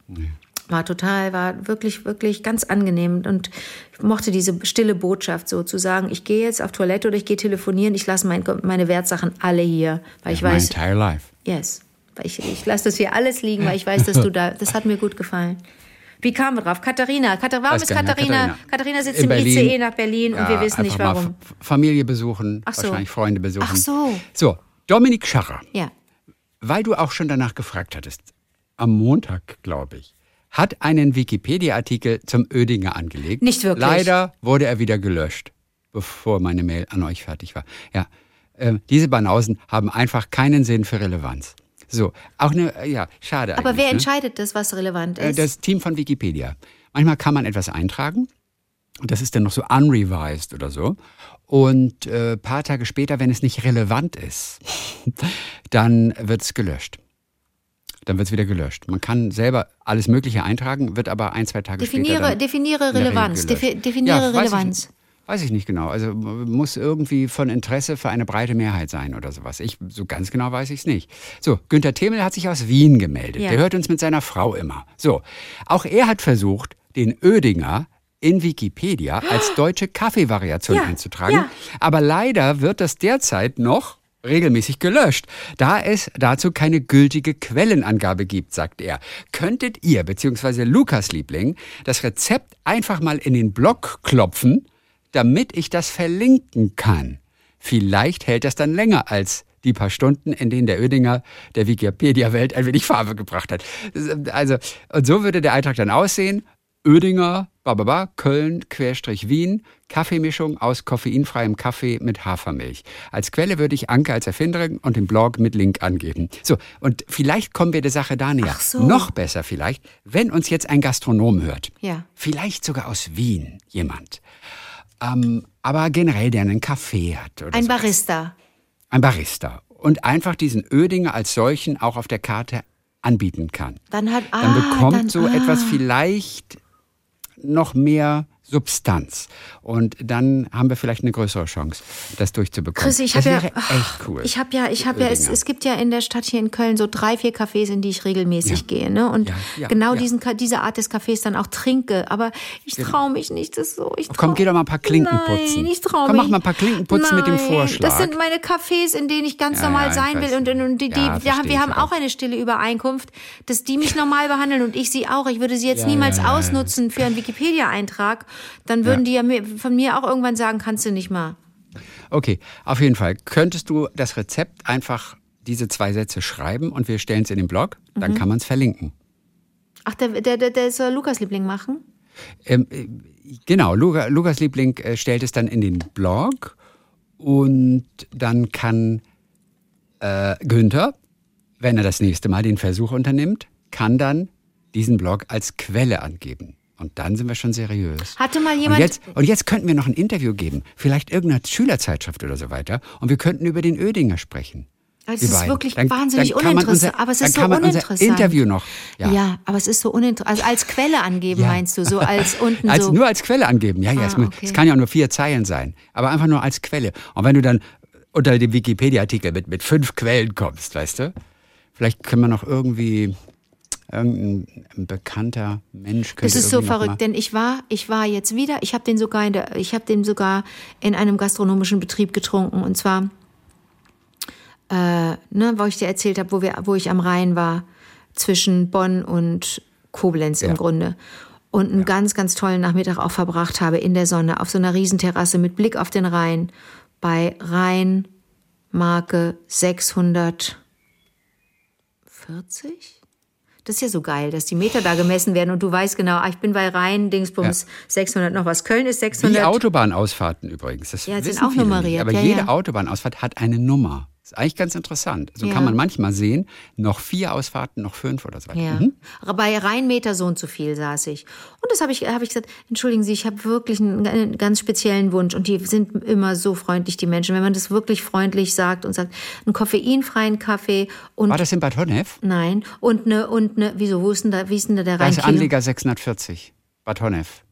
Nee. War total, war wirklich, wirklich ganz angenehm. Und ich mochte diese stille Botschaft so zu sagen, ich gehe jetzt auf Toilette oder ich gehe telefonieren, ich lasse mein, meine Wertsachen alle hier. Weil ich weiß. My entire life. Yes. Weil ich, ich lasse das hier alles liegen, weil ich weiß, dass du da, das hat mir gut gefallen. Wie kamen wir drauf? Katharina. Katha warum Weiß ist. Katharina? Katharina. Katharina sitzt im Berlin. ICE nach Berlin und wir wissen nicht warum. Familie besuchen, Ach so. wahrscheinlich Freunde besuchen. Ach so. So, Dominik Scharrer, Ja. weil du auch schon danach gefragt hattest, am Montag, glaube ich, hat einen Wikipedia-Artikel zum Ödinger angelegt. Nicht wirklich. Leider wurde er wieder gelöscht, bevor meine Mail an euch fertig war. Ja, ähm, diese Banausen haben einfach keinen Sinn für Relevanz. So, auch eine, äh, ja, schade Aber wer ne? entscheidet das, was relevant Äh, ist? Das Team von Wikipedia. Manchmal kann man etwas eintragen. und Das ist dann noch so unrevised oder so. Und äh, paar Tage später, wenn es nicht relevant ist, dann wird es gelöscht. Dann wird es wieder gelöscht. Man kann selber alles Mögliche eintragen, wird aber ein, zwei Tage später. definiere, Dann definiere Relevanz. Defi definiere Ja, Relevanz. Weiß ich nicht genau. Also muss irgendwie von Interesse für eine breite Mehrheit sein oder sowas. Ich, so ganz genau weiß ich es nicht. So, Günter Themel hat sich aus Wien gemeldet. Ja. Der hört uns mit seiner Frau immer. So, auch er hat versucht, den Ödinger in Wikipedia als deutsche Kaffeevariation Ja, einzutragen. ja. Aber leider wird das derzeit noch regelmäßig gelöscht, da es dazu keine gültige Quellenangabe gibt, sagt er. Könntet ihr, beziehungsweise Lukas Liebling, das Rezept einfach mal in den Blog klopfen, damit ich das verlinken kann? Vielleicht hält das dann länger als die paar Stunden, in denen der Ödinger der Wikipedia-Welt ein wenig Farbe gebracht hat. Also, und so würde der Eintrag dann aussehen. Ödinger, bababa, Köln, Querstrich Wien, Kaffeemischung aus koffeinfreiem Kaffee mit Hafermilch. Als Quelle würde ich Anke als Erfinderin und den Blog mit Link angeben. So, und vielleicht kommen wir der Sache da näher. Ach so. Noch besser vielleicht, wenn uns jetzt ein Gastronom hört. Ja. Vielleicht sogar aus Wien jemand. Ähm, aber generell, der einen Kaffee hat. Oder Ein sowas. Barista. Ein Barista. Und einfach diesen Ödinger als solchen auch auf der Karte anbieten kann. Dann hat Dann ah, bekommt dann, so ah. etwas vielleicht noch mehr Substanz. Und dann haben wir vielleicht eine größere Chance, das durchzubekommen. Chris, ich das habe ja, echt cool. ich habe ja, ich habe ja, es, es gibt ja in der Stadt hier in Köln so drei, vier Cafés, in die ich regelmäßig Ja. gehe, ne? Und Ja, ja, genau diesen, diese Art des Cafés dann auch trinke. Aber ich traue mich nicht, das so. Ich Komm, trau- geh doch mal ein paar Klinken Nein, putzen. ich traue Komm, mich. mach mal ein paar Klinken putzen mit dem Nein, Vorschlag. Das sind meine Cafés, in denen ich ganz normal sein will. Und, und, und die, die, wir, haben, auch. eine stille Übereinkunft, dass die mich normal behandeln und ich sie auch. Ich würde sie jetzt niemals ausnutzen für einen Wikipedia-Eintrag. Dann würden die ja von mir auch irgendwann sagen, kannst du nicht mal. Okay, auf jeden Fall. Könntest du das Rezept einfach diese zwei Sätze schreiben und wir stellen es in den Blog? Dann Mhm. kann man es verlinken. Ach, der, der, der, der soll Lukas Liebling machen? Ähm, äh, genau, Luca, Lukas Liebling äh, stellt es dann in den Blog und dann kann äh, Günther, wenn er das nächste Mal den Versuch unternimmt, kann dann diesen Blog als Quelle angeben. Und dann sind wir schon seriös. Hatte mal Und jemand. jetzt, und jetzt könnten wir noch ein Interview geben, vielleicht irgendeiner Schülerzeitschrift oder so weiter, und wir könnten über den Ödinger sprechen. Es Wir ist wirklich Dann- wahnsinnig dann uninteressant. unser- aber es ist so uninteressant. Interview noch. Ja. aber es ist so uninteressant. Also als Quelle angeben, Ja. meinst du? So als unten als, so. Nur als Quelle angeben. Ja, ja, Ah, es, okay. es kann ja auch nur vier Zeilen sein. Aber einfach nur als Quelle. Und wenn du dann unter dem Wikipedia-Artikel mit, mit fünf Quellen kommst, weißt du, vielleicht können wir noch irgendwie irgendein ein bekannter Mensch könnte Das ist so verrückt, denn ich war, ich war jetzt wieder, ich habe den sogar in der, ich habe den sogar in einem gastronomischen Betrieb getrunken und zwar, äh, ne, wo ich dir erzählt habe, wo wir, wo ich am Rhein war zwischen Bonn und Koblenz im Ja. Grunde und einen ganz, ganz tollen Nachmittag auch verbracht habe in der Sonne auf so einer Riesenterrasse mit Blick auf den Rhein bei Rhein Marke 640. Das ist ja so geil, dass die Meter da gemessen werden und du weißt genau, ah, ich bin bei Rhein, Dingsbums, 600 noch was. Köln ist Wie 600. Autobahnausfahrten übrigens. Das Ja, sind wissen auch nummeriert, Nicht. Aber ja, jede ja. Autobahnausfahrt hat eine Nummer. Ist eigentlich ganz interessant. So Ja. kann man manchmal sehen, noch vier Ausfahrten, noch fünf oder so weiter. Ja. Mhm. Bei Rheinmeter so und so viel saß ich. Und das habe ich, hab ich gesagt, entschuldigen Sie, ich habe wirklich einen, einen ganz speziellen Wunsch. Und die sind immer so freundlich, die Menschen. Wenn man das wirklich freundlich sagt und sagt, einen koffeinfreien Kaffee und War das in Bad Honnef? nein, und eine, und eine, wieso, wo ist denn da, wie ist denn da der Da ist Rheinkino? Anleger 640. Bad Honnef.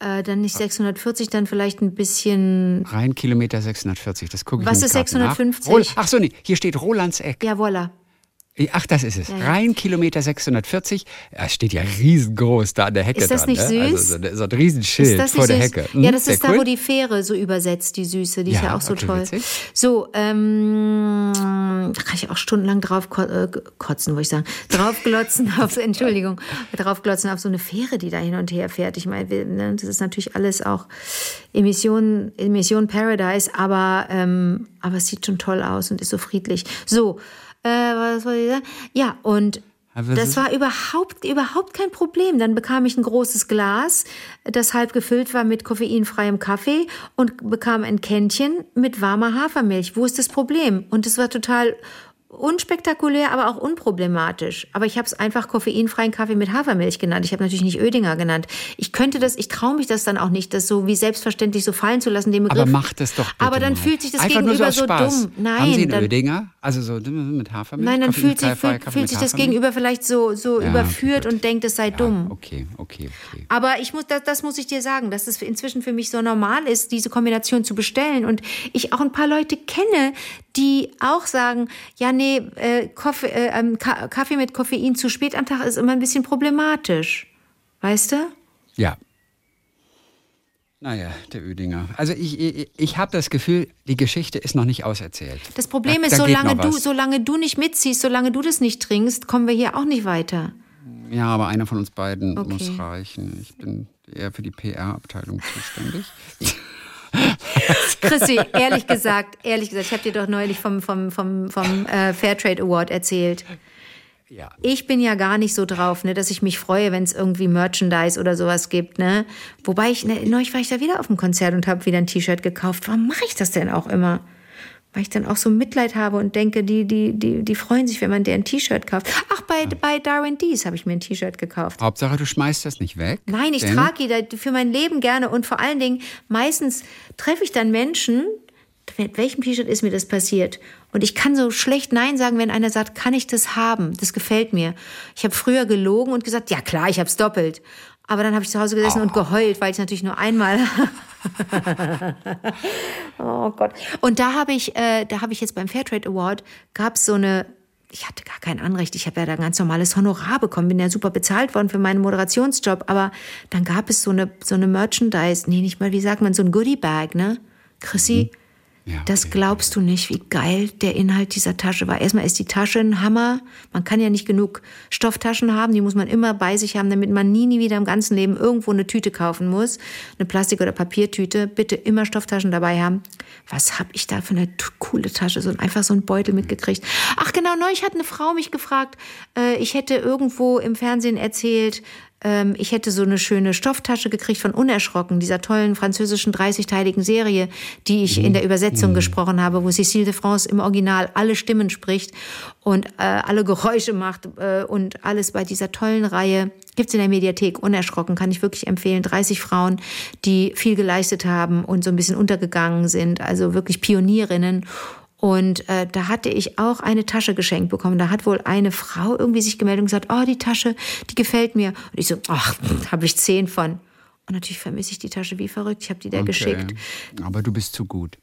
Äh, dann nicht 640, dann vielleicht ein bisschen, Rheinkilometer 640. Das gucke ich Was ist grad nach. 650? Rohl- Ach so, nee. Hier steht Rolandseck. ja, voilà. Ach, das ist es. Ja. Rein Kilometer 640. Es steht ja riesengroß da an der Hecke Ist das dran, nicht ne? süß? Also so, so ein Riesenschild vor der süß? Hecke. Hm, ja, das ist da, cool. wo die Fähre so übersetzt, die Süße. Die ja, ist ja auch so okay, toll. Witzig. So, ähm, da kann ich auch stundenlang drauf äh, kotzen, würde ich sagen. Draufglotzen auf, Entschuldigung, draufglotzen auf so eine Fähre, die da hin und her fährt. Ich meine, ne, das ist natürlich alles auch Emission, Emission Paradise, aber, ähm, aber es sieht schon toll aus und ist so friedlich. So, äh, was soll ich sagen? Ja, und das war überhaupt, überhaupt kein Problem. Dann bekam ich ein großes Glas, das halb gefüllt war mit koffeinfreiem Kaffee und bekam ein Kännchen mit warmer Hafermilch. Wo ist das Problem? Und es war total unspektakulär, aber auch unproblematisch. Aber ich habe es einfach koffeinfreien Kaffee mit Hafermilch genannt. Ich habe natürlich nicht Ödinger genannt. Ich könnte das, ich traue mich das dann auch nicht, das so wie selbstverständlich so fallen zu lassen, den Begriff. Aber macht es doch bitte Aber dann mal. fühlt sich das Einfach Gegenüber so, so dumm. Nein, Haben Sie einen dann, Ödinger? Also so mit Hafermilch? Nein, dann fühlt sich, fühlt, fühlt sich das Gegenüber vielleicht so, so Ja, überführt gut. und denkt, es sei Ja, dumm. okay, okay, okay. Aber ich muss, das, das muss ich dir sagen, dass es inzwischen für mich so normal ist, diese Kombination zu bestellen. Und ich auch ein paar Leute kenne, die auch sagen, ja, nee, äh, Kaffee, äh, ähm, Ka Kaffee mit Koffein zu spät am Tag ist immer ein bisschen problematisch. Weißt du? Ja. Naja, der Ödinger. Also ich, ich, ich habe das Gefühl, die Geschichte ist noch nicht auserzählt. Das Problem Da- ist, da solange du, solange du nicht mitziehst, solange du das nicht trinkst, kommen wir hier auch nicht weiter. Ja, aber einer von uns beiden Okay. muss reichen. Ich bin eher für die PR-Abteilung zuständig. Chrissy, ehrlich gesagt, ehrlich gesagt, ich habe dir doch neulich vom, vom, vom, vom äh, Fairtrade Award erzählt. Ja. Ich bin ja gar nicht so drauf, ne, dass ich mich freue, wenn es irgendwie Merchandise oder sowas gibt, ne? Wobei ich, ne, neulich war ich da wieder auf dem Konzert und habe wieder ein T-Shirt gekauft. Warum mache ich das denn auch immer? Weil ich dann auch so Mitleid habe und denke, die, die, die, die freuen sich, wenn man der ein T-Shirt kauft. Ach, bei, bei Darwin Dees habe ich mir ein T-Shirt gekauft. Hauptsache, du schmeißt das nicht weg. Nein, ich trage die für mein Leben gerne und vor allen Dingen, meistens treffe ich dann Menschen, mit welchem T-Shirt ist mir das passiert? Und ich kann so schlecht Nein sagen, wenn einer sagt, kann ich das haben? Das gefällt mir. Ich habe früher gelogen und gesagt, ja klar, ich habe es doppelt. Aber dann habe ich zu Hause gesessen und geheult, weil ich natürlich nur einmal. oh Gott. Und da habe ich, äh, da habe ich jetzt beim Fairtrade Award gab es so eine. Ich hatte gar kein Anrecht. Ich habe ja da ein ganz normales Honorar bekommen, bin ja super bezahlt worden für meinen Moderationsjob. Aber dann gab es so eine so eine Merchandise, nee, nicht mal, wie sagt man, so ein Goodie Bag, ne? Chrissy, Ja, das okay. glaubst du nicht, wie geil der Inhalt dieser Tasche war. Erstmal ist die Tasche ein Hammer. Man kann ja nicht genug Stofftaschen haben. Die muss man immer bei sich haben, damit man nie, nie wieder im ganzen Leben irgendwo eine Tüte kaufen muss. Eine Plastik- oder Papiertüte. Bitte immer Stofftaschen dabei haben. Was habe ich da für eine coole Tasche? So einfach so ein Beutel mitgekriegt. Ach genau, neulich hat eine Frau mich gefragt, äh, ich hätte irgendwo im Fernsehen erzählt, ähm, ich hätte so eine schöne Stofftasche gekriegt von Unerschrocken, dieser tollen französischen 30-teiligen Serie, die ich in der Übersetzung gesprochen habe, wo Cécile de France im Original alle Stimmen spricht und äh, alle Geräusche macht äh, und alles bei dieser tollen Reihe. Gibt's in der Mediathek, unerschrocken, kann ich wirklich empfehlen. 30 Frauen, die viel geleistet haben und so ein bisschen untergegangen sind, also wirklich Pionierinnen. Und äh, da hatte ich auch eine Tasche geschenkt bekommen. Da hat wohl eine Frau irgendwie sich gemeldet und gesagt, oh, die Tasche, die gefällt mir. Und ich so, ach, habe ich zehn von. Und natürlich vermisse ich die Tasche wie verrückt. Ich habe die da geschickt. Aber du bist zu gut.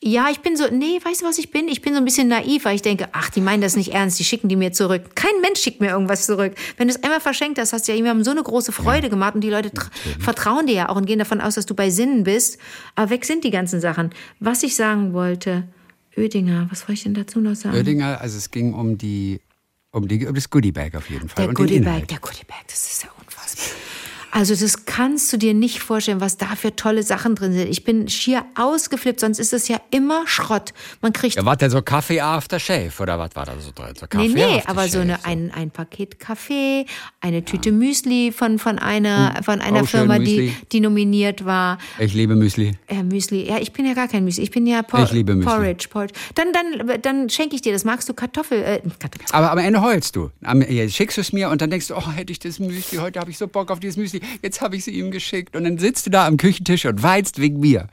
Ja, ich bin so, nee, weißt du, was ich bin? Ich bin so ein bisschen naiv, weil ich denke, ach, die meinen das nicht ernst, die schicken die mir zurück. Kein Mensch schickt mir irgendwas zurück. Wenn du es einmal verschenkt hast, hast du ja jemandem so eine große Freude gemacht und die Leute tra- vertrauen dir ja auch und gehen davon aus, dass du bei Sinnen bist. Aber weg sind die ganzen Sachen. Was ich sagen wollte, Oedinger, was wollte ich denn dazu noch sagen? Oedinger, also es ging um die, um die, um das Goodie Bag auf jeden Fall. Der und den Goodie Bag, Inhalt. der Goodie Bag, das ist ja unfassbar. Also das kannst du dir nicht vorstellen, was da für tolle Sachen drin sind. Ich bin schier ausgeflippt, sonst ist es ja immer Schrott. Man kriegt Ja, war der so Kaffee after Shave oder was war da so drin? So Kaffee Nee, nee, aber so eine, ein, ein Paket Kaffee, eine Tüte Müsli von, von einer, von einer Oh, schön, Firma, die, die nominiert war. Ich liebe Müsli. Ja, Müsli. Ja, ich bin ja gar kein Müsli. Ich bin ja Por Ich liebe Müsli. Porridge, Porridge. Dann, dann, dann schenke ich dir das. Magst du Kartoffel? Äh, Kartoffel. Aber am Ende heulst du. Am, jetzt schickst du es mir und dann denkst du, oh, hätte ich das Müsli, heute habe ich so Bock auf dieses Müsli, jetzt habe ich sie ihm geschickt. Und dann sitzt du da am Küchentisch und weinst wegen mir.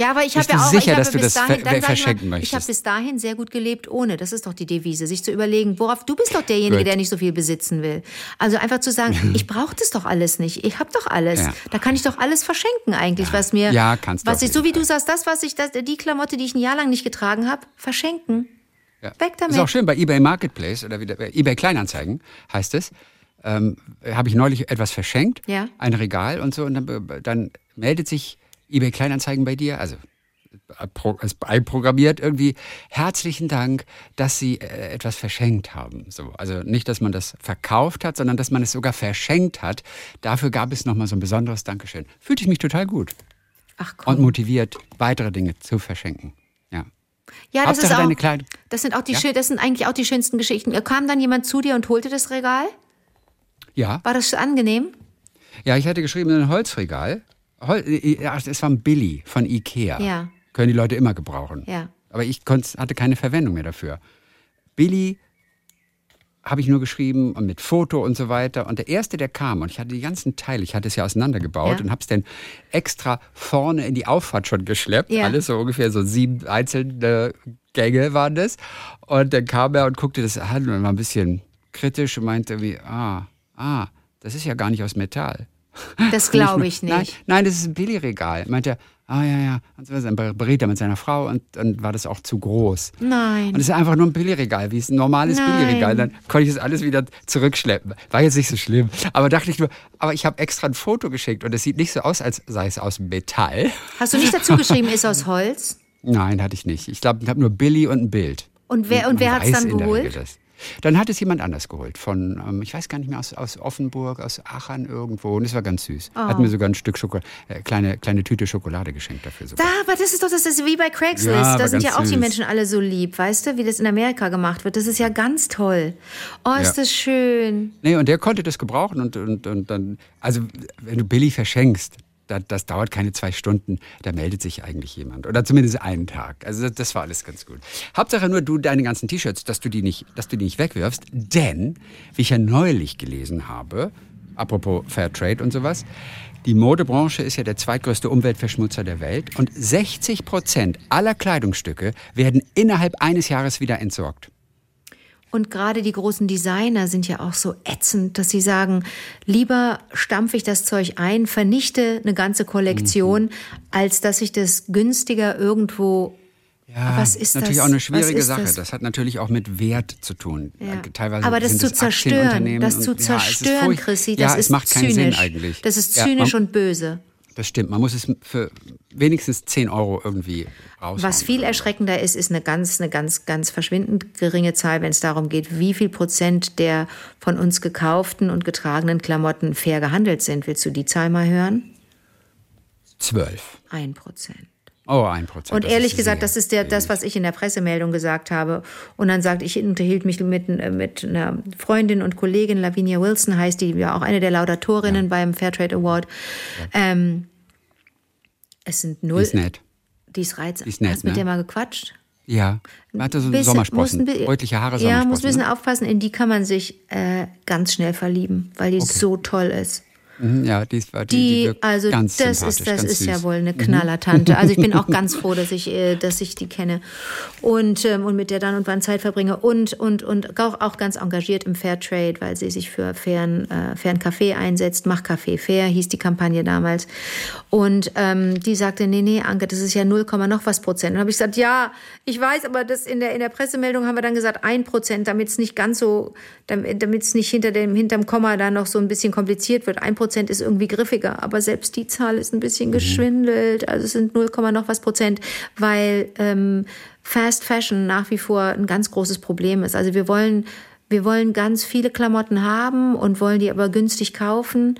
Ja, aber ich habe ja auch, sicher, ich dass du bis das dahin, ver- verschenken mal, Ich habe möchtest? bis dahin sehr gut gelebt ohne. Das ist doch die Devise, sich zu überlegen, worauf du bist doch derjenige, Gut. der nicht so viel besitzen will. Also einfach zu sagen, ich brauche das doch alles nicht. Ich habe doch alles. Ja. Da kann ich doch alles verschenken eigentlich, was mir, Ja, kannst du was ich so wie du sagst, das was ich, das, die Klamotte, die ich ein Jahr lang nicht getragen habe, verschenken. Ja. Weg damit. Ist auch schön bei eBay Marketplace oder wieder bei eBay Kleinanzeigen heißt es. Ähm, Habe ich neulich etwas verschenkt, Ja. ein Regal und so, und dann, dann meldet sich eBay Kleinanzeigen bei dir, also pro- ist einprogrammiert irgendwie. Herzlichen Dank, dass Sie äh, etwas verschenkt haben. So, also nicht, dass man das verkauft hat, sondern dass man es sogar verschenkt hat. Dafür gab es nochmal so ein besonderes Dankeschön. Fühlte ich mich total gut Ach komm. und motiviert, weitere Dinge zu verschenken. Ja. ja, das Hauptsache ist auch, das sind auch die Ja? das sind eigentlich auch die schönsten Geschichten. Kam dann jemand zu dir und holte das Regal? Ja. War das angenehm? Ja, ich hatte geschrieben, ein Holzregal. Hol äh, ja, es war ein Billy von Ikea. Ja. Können die Leute immer gebrauchen. Ja. Aber ich hatte keine Verwendung mehr dafür. Billy habe ich nur geschrieben und mit Foto und so weiter. Und der erste, der kam, und ich hatte die ganzen Teile, ich hatte es ja auseinandergebaut Ja. und habe es dann extra vorne in die Auffahrt schon geschleppt. Ja. Alles so ungefähr so sieben einzelne Gänge waren das. Und dann kam er und guckte das an und war ein bisschen kritisch und meinte wie, ah, ah, das ist ja gar nicht aus Metall. Das glaube ich Nein, nicht. nein, das ist ein Billigregal. Meinte er, ah ja, ja. Und so dann berät er mit seiner Frau und dann war das auch zu groß. Nein. Und es ist einfach nur ein Billigregal, wie es ein normales Nein. Billigregal. Dann konnte ich das alles wieder zurückschleppen. War jetzt nicht so schlimm. Aber dachte ich nur, aber ich habe extra ein Foto geschickt und es sieht nicht so aus, als sei es aus Metall. Hast du nicht dazu geschrieben, ist aus Holz? Nein, hatte ich nicht. Ich glaube, ich habe nur Billy und ein Bild. Und wer, und wer hat es dann geholt? Dann hat es jemand anders geholt. Von, ähm, ich weiß gar nicht mehr, aus, aus Offenburg, aus Aachen irgendwo. Und es war ganz süß. Oh. Hat mir sogar ein Stück Schokolade, äh, kleine, kleine Tüte Schokolade geschenkt dafür. Sogar. Da, aber das ist doch das ist wie bei Craigslist. Ja, da sind ja auch die süß. Menschen alle so lieb, weißt du, wie das in Amerika gemacht wird. Das ist ja ganz toll. Oh, ist Ja. das schön. Nee, und der konnte das gebrauchen und, und, und dann, also wenn du Billy verschenkst, da, das dauert keine zwei Stunden, da meldet sich eigentlich jemand. Oder zumindest einen Tag. Also das, das war alles ganz gut. Hauptsache nur du deine ganzen T-Shirts, dass du die nicht, dass du die nicht wegwirfst. Denn, wie ich ja neulich gelesen habe, apropos Fairtrade und sowas, die Modebranche ist ja der zweitgrößte Umweltverschmutzer der Welt und 60 Prozent aller Kleidungsstücke werden innerhalb eines Jahres wieder entsorgt. Und gerade die großen Designer sind ja auch so ätzend, dass sie sagen, lieber stampfe ich das Zeug ein, vernichte eine ganze Kollektion, Mhm. als dass ich das günstiger irgendwo. Ja, Was ist natürlich das? auch eine schwierige Sache. das? Das? hat natürlich auch mit Wert zu tun. Ja. Äh, Teilweise Aber das zu es zerstören, das zu ja, es zerstören, furcht- Chrissy, ja, das es ist macht keinen zynisch. Sinn eigentlich. Das ist Ja, zynisch man, und böse. Das stimmt. Man muss es für wenigstens 10 Euro irgendwie raushauen. Was viel erschreckender ist, ist eine ganz, eine ganz, ganz verschwindend geringe Zahl, wenn es darum geht, wie viel Prozent der von uns gekauften und getragenen Klamotten fair gehandelt sind. Willst du die Zahl mal hören? 12. Ein Prozent. Oh, ein Prozent. Und ehrlich gesagt, das ist der, das, was ich in der Pressemeldung gesagt habe. Und dann sagt, ich unterhielt mich mit, äh, mit einer Freundin und Kollegin, Lavinia Wilson heißt die, ja auch eine der Laudatorinnen beim Fairtrade Award. Ähm, es sind null. Die ist nett. Die ist reizend. Die ist nett, Hast mit ne? der mal gequatscht? Ja. Man hatte so Bisschen- Sommersprossen. muss Deutliche Haare, Ja, muss ein bisschen ne? aufpassen. In die kann man sich äh, ganz schnell verlieben, weil die so toll ist. Mhm, Ja, die, ist, die, die Die, also ganz das ist, das ist ja süß. Mhm. wohl eine Knallertante. Also ich bin auch ganz froh, dass ich, äh, dass ich die kenne und, ähm, und mit der dann und wann Zeit verbringe und, und, und auch, auch ganz engagiert im Fairtrade, weil sie sich für fairen, äh, fairen Kaffee einsetzt. Mach Kaffee fair, hieß die Kampagne damals. Und ähm, die sagte, nee, nee, Anke, das ist ja 0, noch was Prozent. Und habe ich gesagt, ja, ich weiß, aber das in der, in der Pressemeldung haben wir dann gesagt, ein Prozent, damit es nicht ganz so, damit es nicht hinter dem, hinterm Komma da noch so ein bisschen kompliziert wird. Ein Prozent ist irgendwie griffiger, aber selbst die Zahl ist ein bisschen geschwindelt. Also es sind 0, noch was Prozent, weil ähm, Fast Fashion nach wie vor ein ganz großes Problem ist. Also wir wollen, wir wollen ganz viele Klamotten haben und wollen die aber günstig kaufen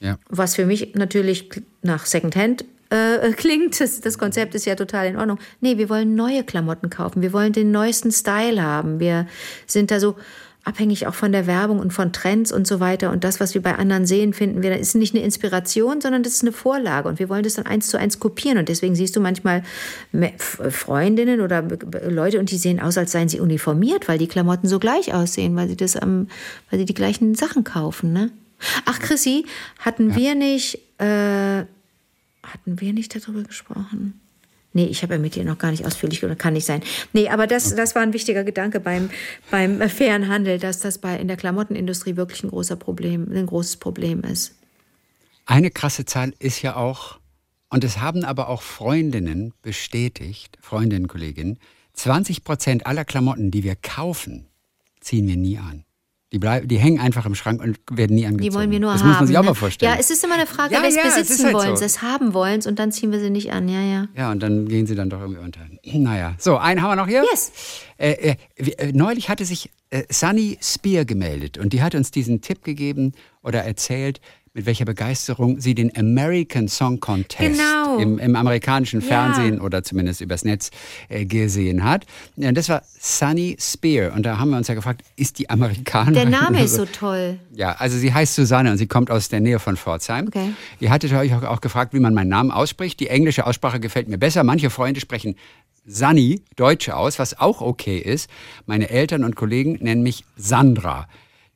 Ja. was für mich natürlich nach Secondhand äh, klingt. Das, das Konzept ist ja total in Ordnung. Nee, wir wollen neue Klamotten kaufen. Wir wollen den neuesten Style haben. Wir sind da so abhängig auch von der Werbung und von Trends und so weiter. Und das, was wir bei anderen sehen, finden wir, das ist nicht eine Inspiration, sondern das ist eine Vorlage. Und wir wollen das dann eins zu eins kopieren. Und deswegen siehst du manchmal F- Freundinnen oder Leute und die sehen aus, als seien sie uniformiert, weil die Klamotten so gleich aussehen, weil sie das am, weil sie die gleichen Sachen kaufen, ne? Ach, Chrissy, hatten wir nicht, äh, hatten wir nicht darüber gesprochen? Nee, ich habe ja mit dir noch gar nicht ausführlich, oder kann nicht sein. Nee, aber das, das war ein wichtiger Gedanke beim, beim äh, fairen Handel, dass das bei, in der Klamottenindustrie wirklich ein großer Problem, ein großes Problem ist. Eine krasse Zahl ist ja auch, und es haben aber auch Freundinnen bestätigt, Freundinnen, Kolleginnen, 20 Prozent aller Klamotten, die wir kaufen, ziehen wir nie an. Die, bleib, die hängen einfach im Schrank und werden nie angezogen. Die wollen wir nur das haben. muss man sich auch ne? mal vorstellen. Ja, es ist immer eine Frage Ja, des ja, Besitzen halt wollens, so. des Haben wollens und dann ziehen wir sie nicht an. Ja, ja. Ja, und dann gehen sie dann doch irgendwie unter. Naja, so, einen haben wir noch hier. Yes. Äh, äh, äh, neulich hatte sich äh, Sunny Spear gemeldet und die hat uns diesen Tipp gegeben oder erzählt, mit welcher Begeisterung sie den American Song Contest Genau. im, im amerikanischen Ja. Fernsehen oder zumindest übers Netz äh, gesehen hat. Ja, das war Sunny Spear und da haben wir uns ja gefragt, ist die Amerikanerin? Der Name ist Also- so toll. ja, also sie heißt Susanne und sie kommt aus der Nähe von Pforzheim. Okay. Ihr hattet euch auch, auch gefragt, wie man meinen Namen ausspricht. Die englische Aussprache gefällt mir besser. Manche Freunde sprechen Sani, Deutsch aus, was auch okay ist. Meine Eltern und Kollegen nennen mich Sandra.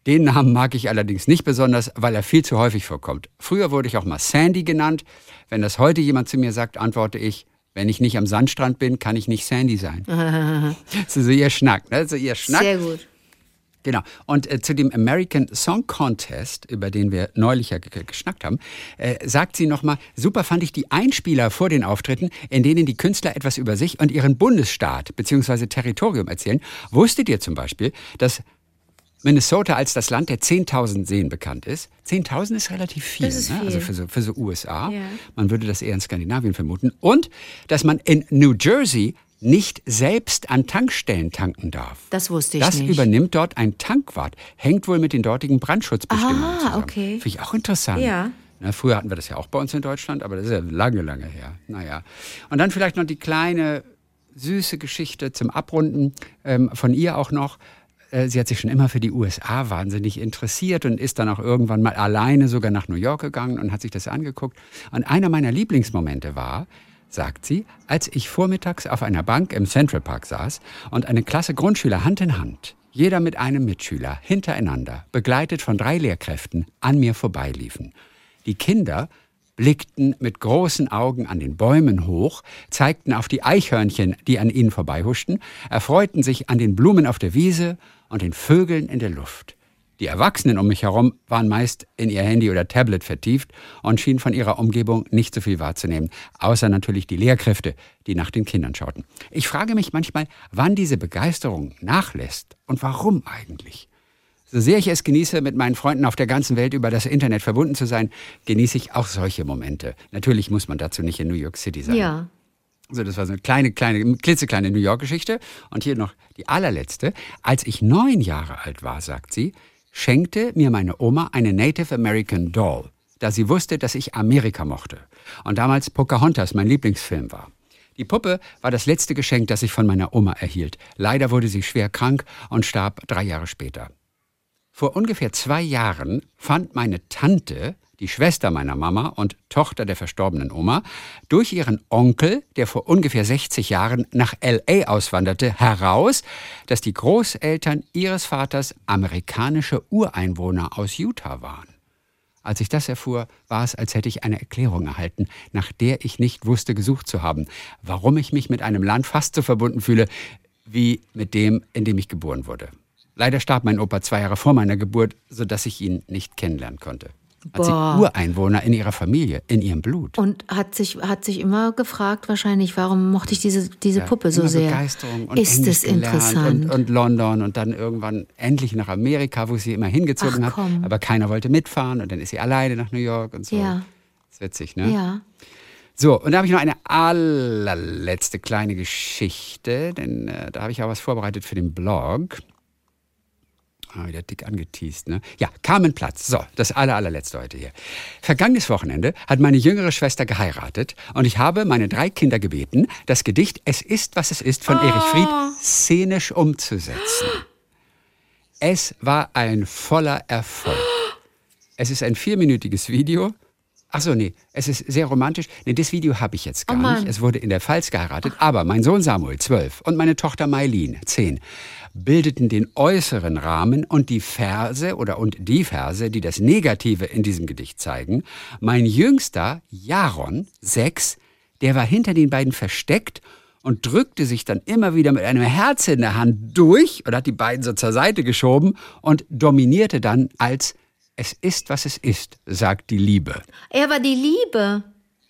Den Namen mag ich allerdings nicht besonders, weil er viel zu häufig vorkommt. Früher wurde ich auch mal Sandy genannt. Wenn das heute jemand zu mir sagt, antworte ich, wenn ich nicht am Sandstrand bin, kann ich nicht Sandy sein. das ist so ihr Schnack, ne? So ihr Schnack. Sehr gut. Genau. Und äh, zu dem American Song Contest, über den wir neulich ja ge- geschnackt haben, äh, sagt sie nochmal, super fand ich die Einspieler vor den Auftritten, in denen die Künstler etwas über sich und ihren Bundesstaat bzw. Territorium erzählen. Wusstet ihr zum Beispiel, dass Minnesota als das Land der 10.000 Seen bekannt ist? 10.000 ist relativ viel, Das ist Ne? viel. also für so, für so USA. Ja. Man würde das eher in Skandinavien vermuten. Und dass man in New Jersey nicht selbst an Tankstellen tanken darf. Das wusste ich Das nicht. übernimmt dort ein Tankwart. Hängt wohl mit den dortigen Brandschutzbestimmungen Ah, zusammen. okay. Finde ich auch interessant. Ja. Na, früher hatten wir das ja auch bei uns in Deutschland, aber das ist ja lange, lange her. Naja. Und dann vielleicht noch die kleine, süße Geschichte zum Abrunden ähm, von ihr auch noch. Äh, Sie hat sich schon immer für die USA wahnsinnig interessiert und ist dann auch irgendwann mal alleine sogar nach New York gegangen und hat sich das angeguckt. Und einer meiner Lieblingsmomente war, sagt sie, als ich vormittags auf einer Bank im Central Park saß und eine Klasse Grundschüler Hand in Hand, jeder mit einem Mitschüler, hintereinander, begleitet von drei Lehrkräften, an mir vorbeiliefen. Die Kinder blickten mit großen Augen an den Bäumen hoch, zeigten auf die Eichhörnchen, die an ihnen vorbeihuschten, erfreuten sich an den Blumen auf der Wiese und den Vögeln in der Luft. Die Erwachsenen um mich herum waren meist in ihr Handy oder Tablet vertieft und schienen von ihrer Umgebung nicht so viel wahrzunehmen, außer natürlich die Lehrkräfte, die nach den Kindern schauten. Ich frage mich manchmal, wann diese Begeisterung nachlässt und warum eigentlich. So sehr ich es genieße, mit meinen Freunden auf der ganzen Welt über das Internet verbunden zu sein, genieße ich auch solche Momente. Natürlich muss man dazu nicht in New York City sein. Ja. So, das war so eine kleine, kleine, klitzekleine New York-Geschichte. Und hier noch die allerletzte. Als ich neun Jahre alt war, sagt sie, schenkte mir meine Oma eine Native American Doll, da sie wusste, dass ich Amerika mochte. Und damals Pocahontas mein Lieblingsfilm war. Die Puppe war das letzte Geschenk, das ich von meiner Oma erhielt. Leider wurde sie schwer krank und starb drei Jahre später. Vor ungefähr zwei Jahren fand meine Tante, die Schwester meiner Mama und Tochter der verstorbenen Oma, durch ihren Onkel, der vor ungefähr 60 Jahren nach LA auswanderte, heraus, dass die Großeltern ihres Vaters amerikanische Ureinwohner aus Utah waren. Als ich das erfuhr, war es, als hätte ich eine Erklärung erhalten, nach der ich nicht wusste, gesucht zu haben, warum ich mich mit einem Land fast so verbunden fühle wie mit dem, in dem ich geboren wurde. Leider starb mein Opa zwei Jahre vor meiner Geburt, sodass ich ihn nicht kennenlernen konnte. Hat sie Boah. Ureinwohner in ihrer Familie, in ihrem Blut. Und hat sich, hat sich immer gefragt, wahrscheinlich, warum mochte ich diese, diese Puppe so sehr? Begeisterung und Ist Englisch es interessant? Und, und London und dann irgendwann endlich nach Amerika, wo sie immer hingezogen Ach, hat. komm. Aber keiner wollte mitfahren und dann ist sie alleine nach New York und so. Ja. ist witzig, ne? ja. So, und da habe ich noch eine allerletzte kleine Geschichte, denn äh, da habe ich auch was vorbereitet für den Blog. Ah, wieder dick angeteased, ne? Ja, Carmen Platz. So, das aller, allerletzte heute hier. Vergangenes Wochenende hat meine jüngere Schwester geheiratet und ich habe meine drei Kinder gebeten, das Gedicht Es ist, was es ist von Erich Fried szenisch umzusetzen. Es war ein voller Erfolg. Es ist ein vierminütiges Video. Ach so, nee, es ist sehr romantisch. Nee, das Video habe ich jetzt gar Oh nicht. Es wurde in der Pfalz geheiratet. Aber mein Sohn Samuel, zwölf, und meine Tochter Mailin, zehn, bildeten den äußeren Rahmen und die Verse oder und die Verse, die das Negative in diesem Gedicht zeigen. Mein jüngster, Jaron, sechs, der war hinter den beiden versteckt und drückte sich dann immer wieder mit einem Herz in der Hand durch oder hat die beiden so zur Seite geschoben und dominierte dann als es ist, was es ist, sagt die Liebe. Er war die Liebe.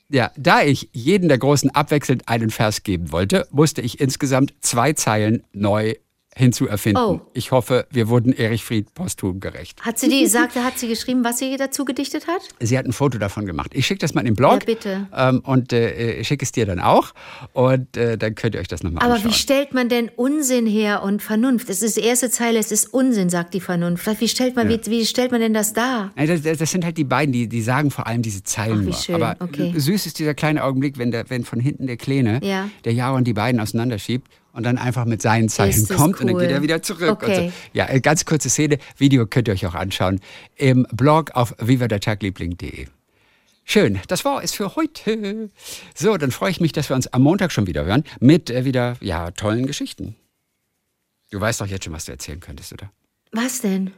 Ja, da ich jeden der Großen abwechselnd einen Vers geben wollte, musste ich insgesamt zwei Zeilen neu hinzuerfinden. Oh. Ich hoffe, wir wurden Erich Fried posthum gerecht. Hat sie die, sagte, hat sie geschrieben, was sie dazu gedichtet hat? Sie hat ein Foto davon gemacht. Ich schicke das mal in den Blog. Ja, bitte. Ähm, und äh, ich schicke es dir dann auch. Und äh, dann könnt ihr euch das nochmal Aber anschauen. wie stellt man denn Unsinn her und Vernunft? Es ist die erste Zeile, es ist Unsinn, sagt die Vernunft. Wie stellt man, wie, wie stellt man denn das dar? Das, das- sind halt die beiden, die, die sagen vor allem diese Zeilen Ach, wie schön, Aber okay. süß ist dieser kleine Augenblick, wenn, der, wenn von hinten der Kleine, Ja. der Jaron die beiden auseinanderschiebt und dann einfach mit seinen das kommt und dann cool. geht er wieder zurück. Und Okay. so. Ja, eine ganz kurze Szene. Video könnt ihr euch auch anschauen im Blog auf vivadertagliebling.de. Schön, das war es für heute. So, dann freue ich mich, dass wir uns am Montag schon wieder hören mit äh, wieder ja tollen Geschichten. Du weißt doch jetzt schon, was du erzählen könntest, oder? Was denn?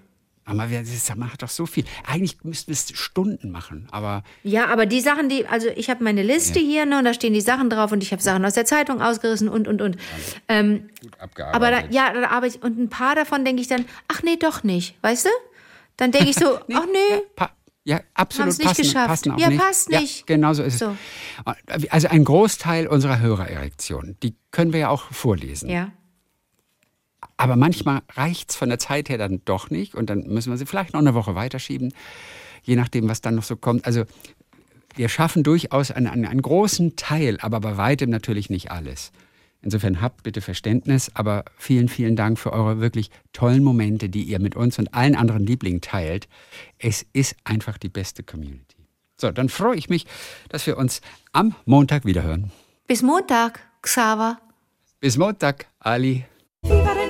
Aber man hat doch so viel. Eigentlich müssten wir es Stunden machen, aber Ja, aber die Sachen, die, also ich habe meine Liste hier, ne, und da stehen die Sachen drauf und ich habe Sachen aus der Zeitung ausgerissen und, und, und. Ähm, gut abgearbeitet. aber da, ja, da arbeite ich, und ein paar davon denke ich dann, ach nee, doch nicht, weißt du? Dann denke ich so, ach nee, Pa ja, absolut nicht passen, geschafft. passen auch Ja, nicht. passt nicht. Ja, genau so ist es. So. Also ein Großteil unserer Hörererektionen, die können wir ja auch vorlesen. ja. Aber manchmal reicht es von der Zeit her dann doch nicht und dann müssen wir sie vielleicht noch eine Woche weiterschieben, je nachdem, was dann noch so kommt. Also wir schaffen durchaus einen, einen, einen großen Teil, aber bei weitem natürlich nicht alles. Insofern habt bitte Verständnis, aber vielen, vielen Dank für eure wirklich tollen Momente, die ihr mit uns und allen anderen Lieblingen teilt. Es ist einfach die beste Community. So, dann freue ich mich, dass wir uns am Montag wiederhören. Bis Montag, Xaver. Bis Montag, Ali. Viva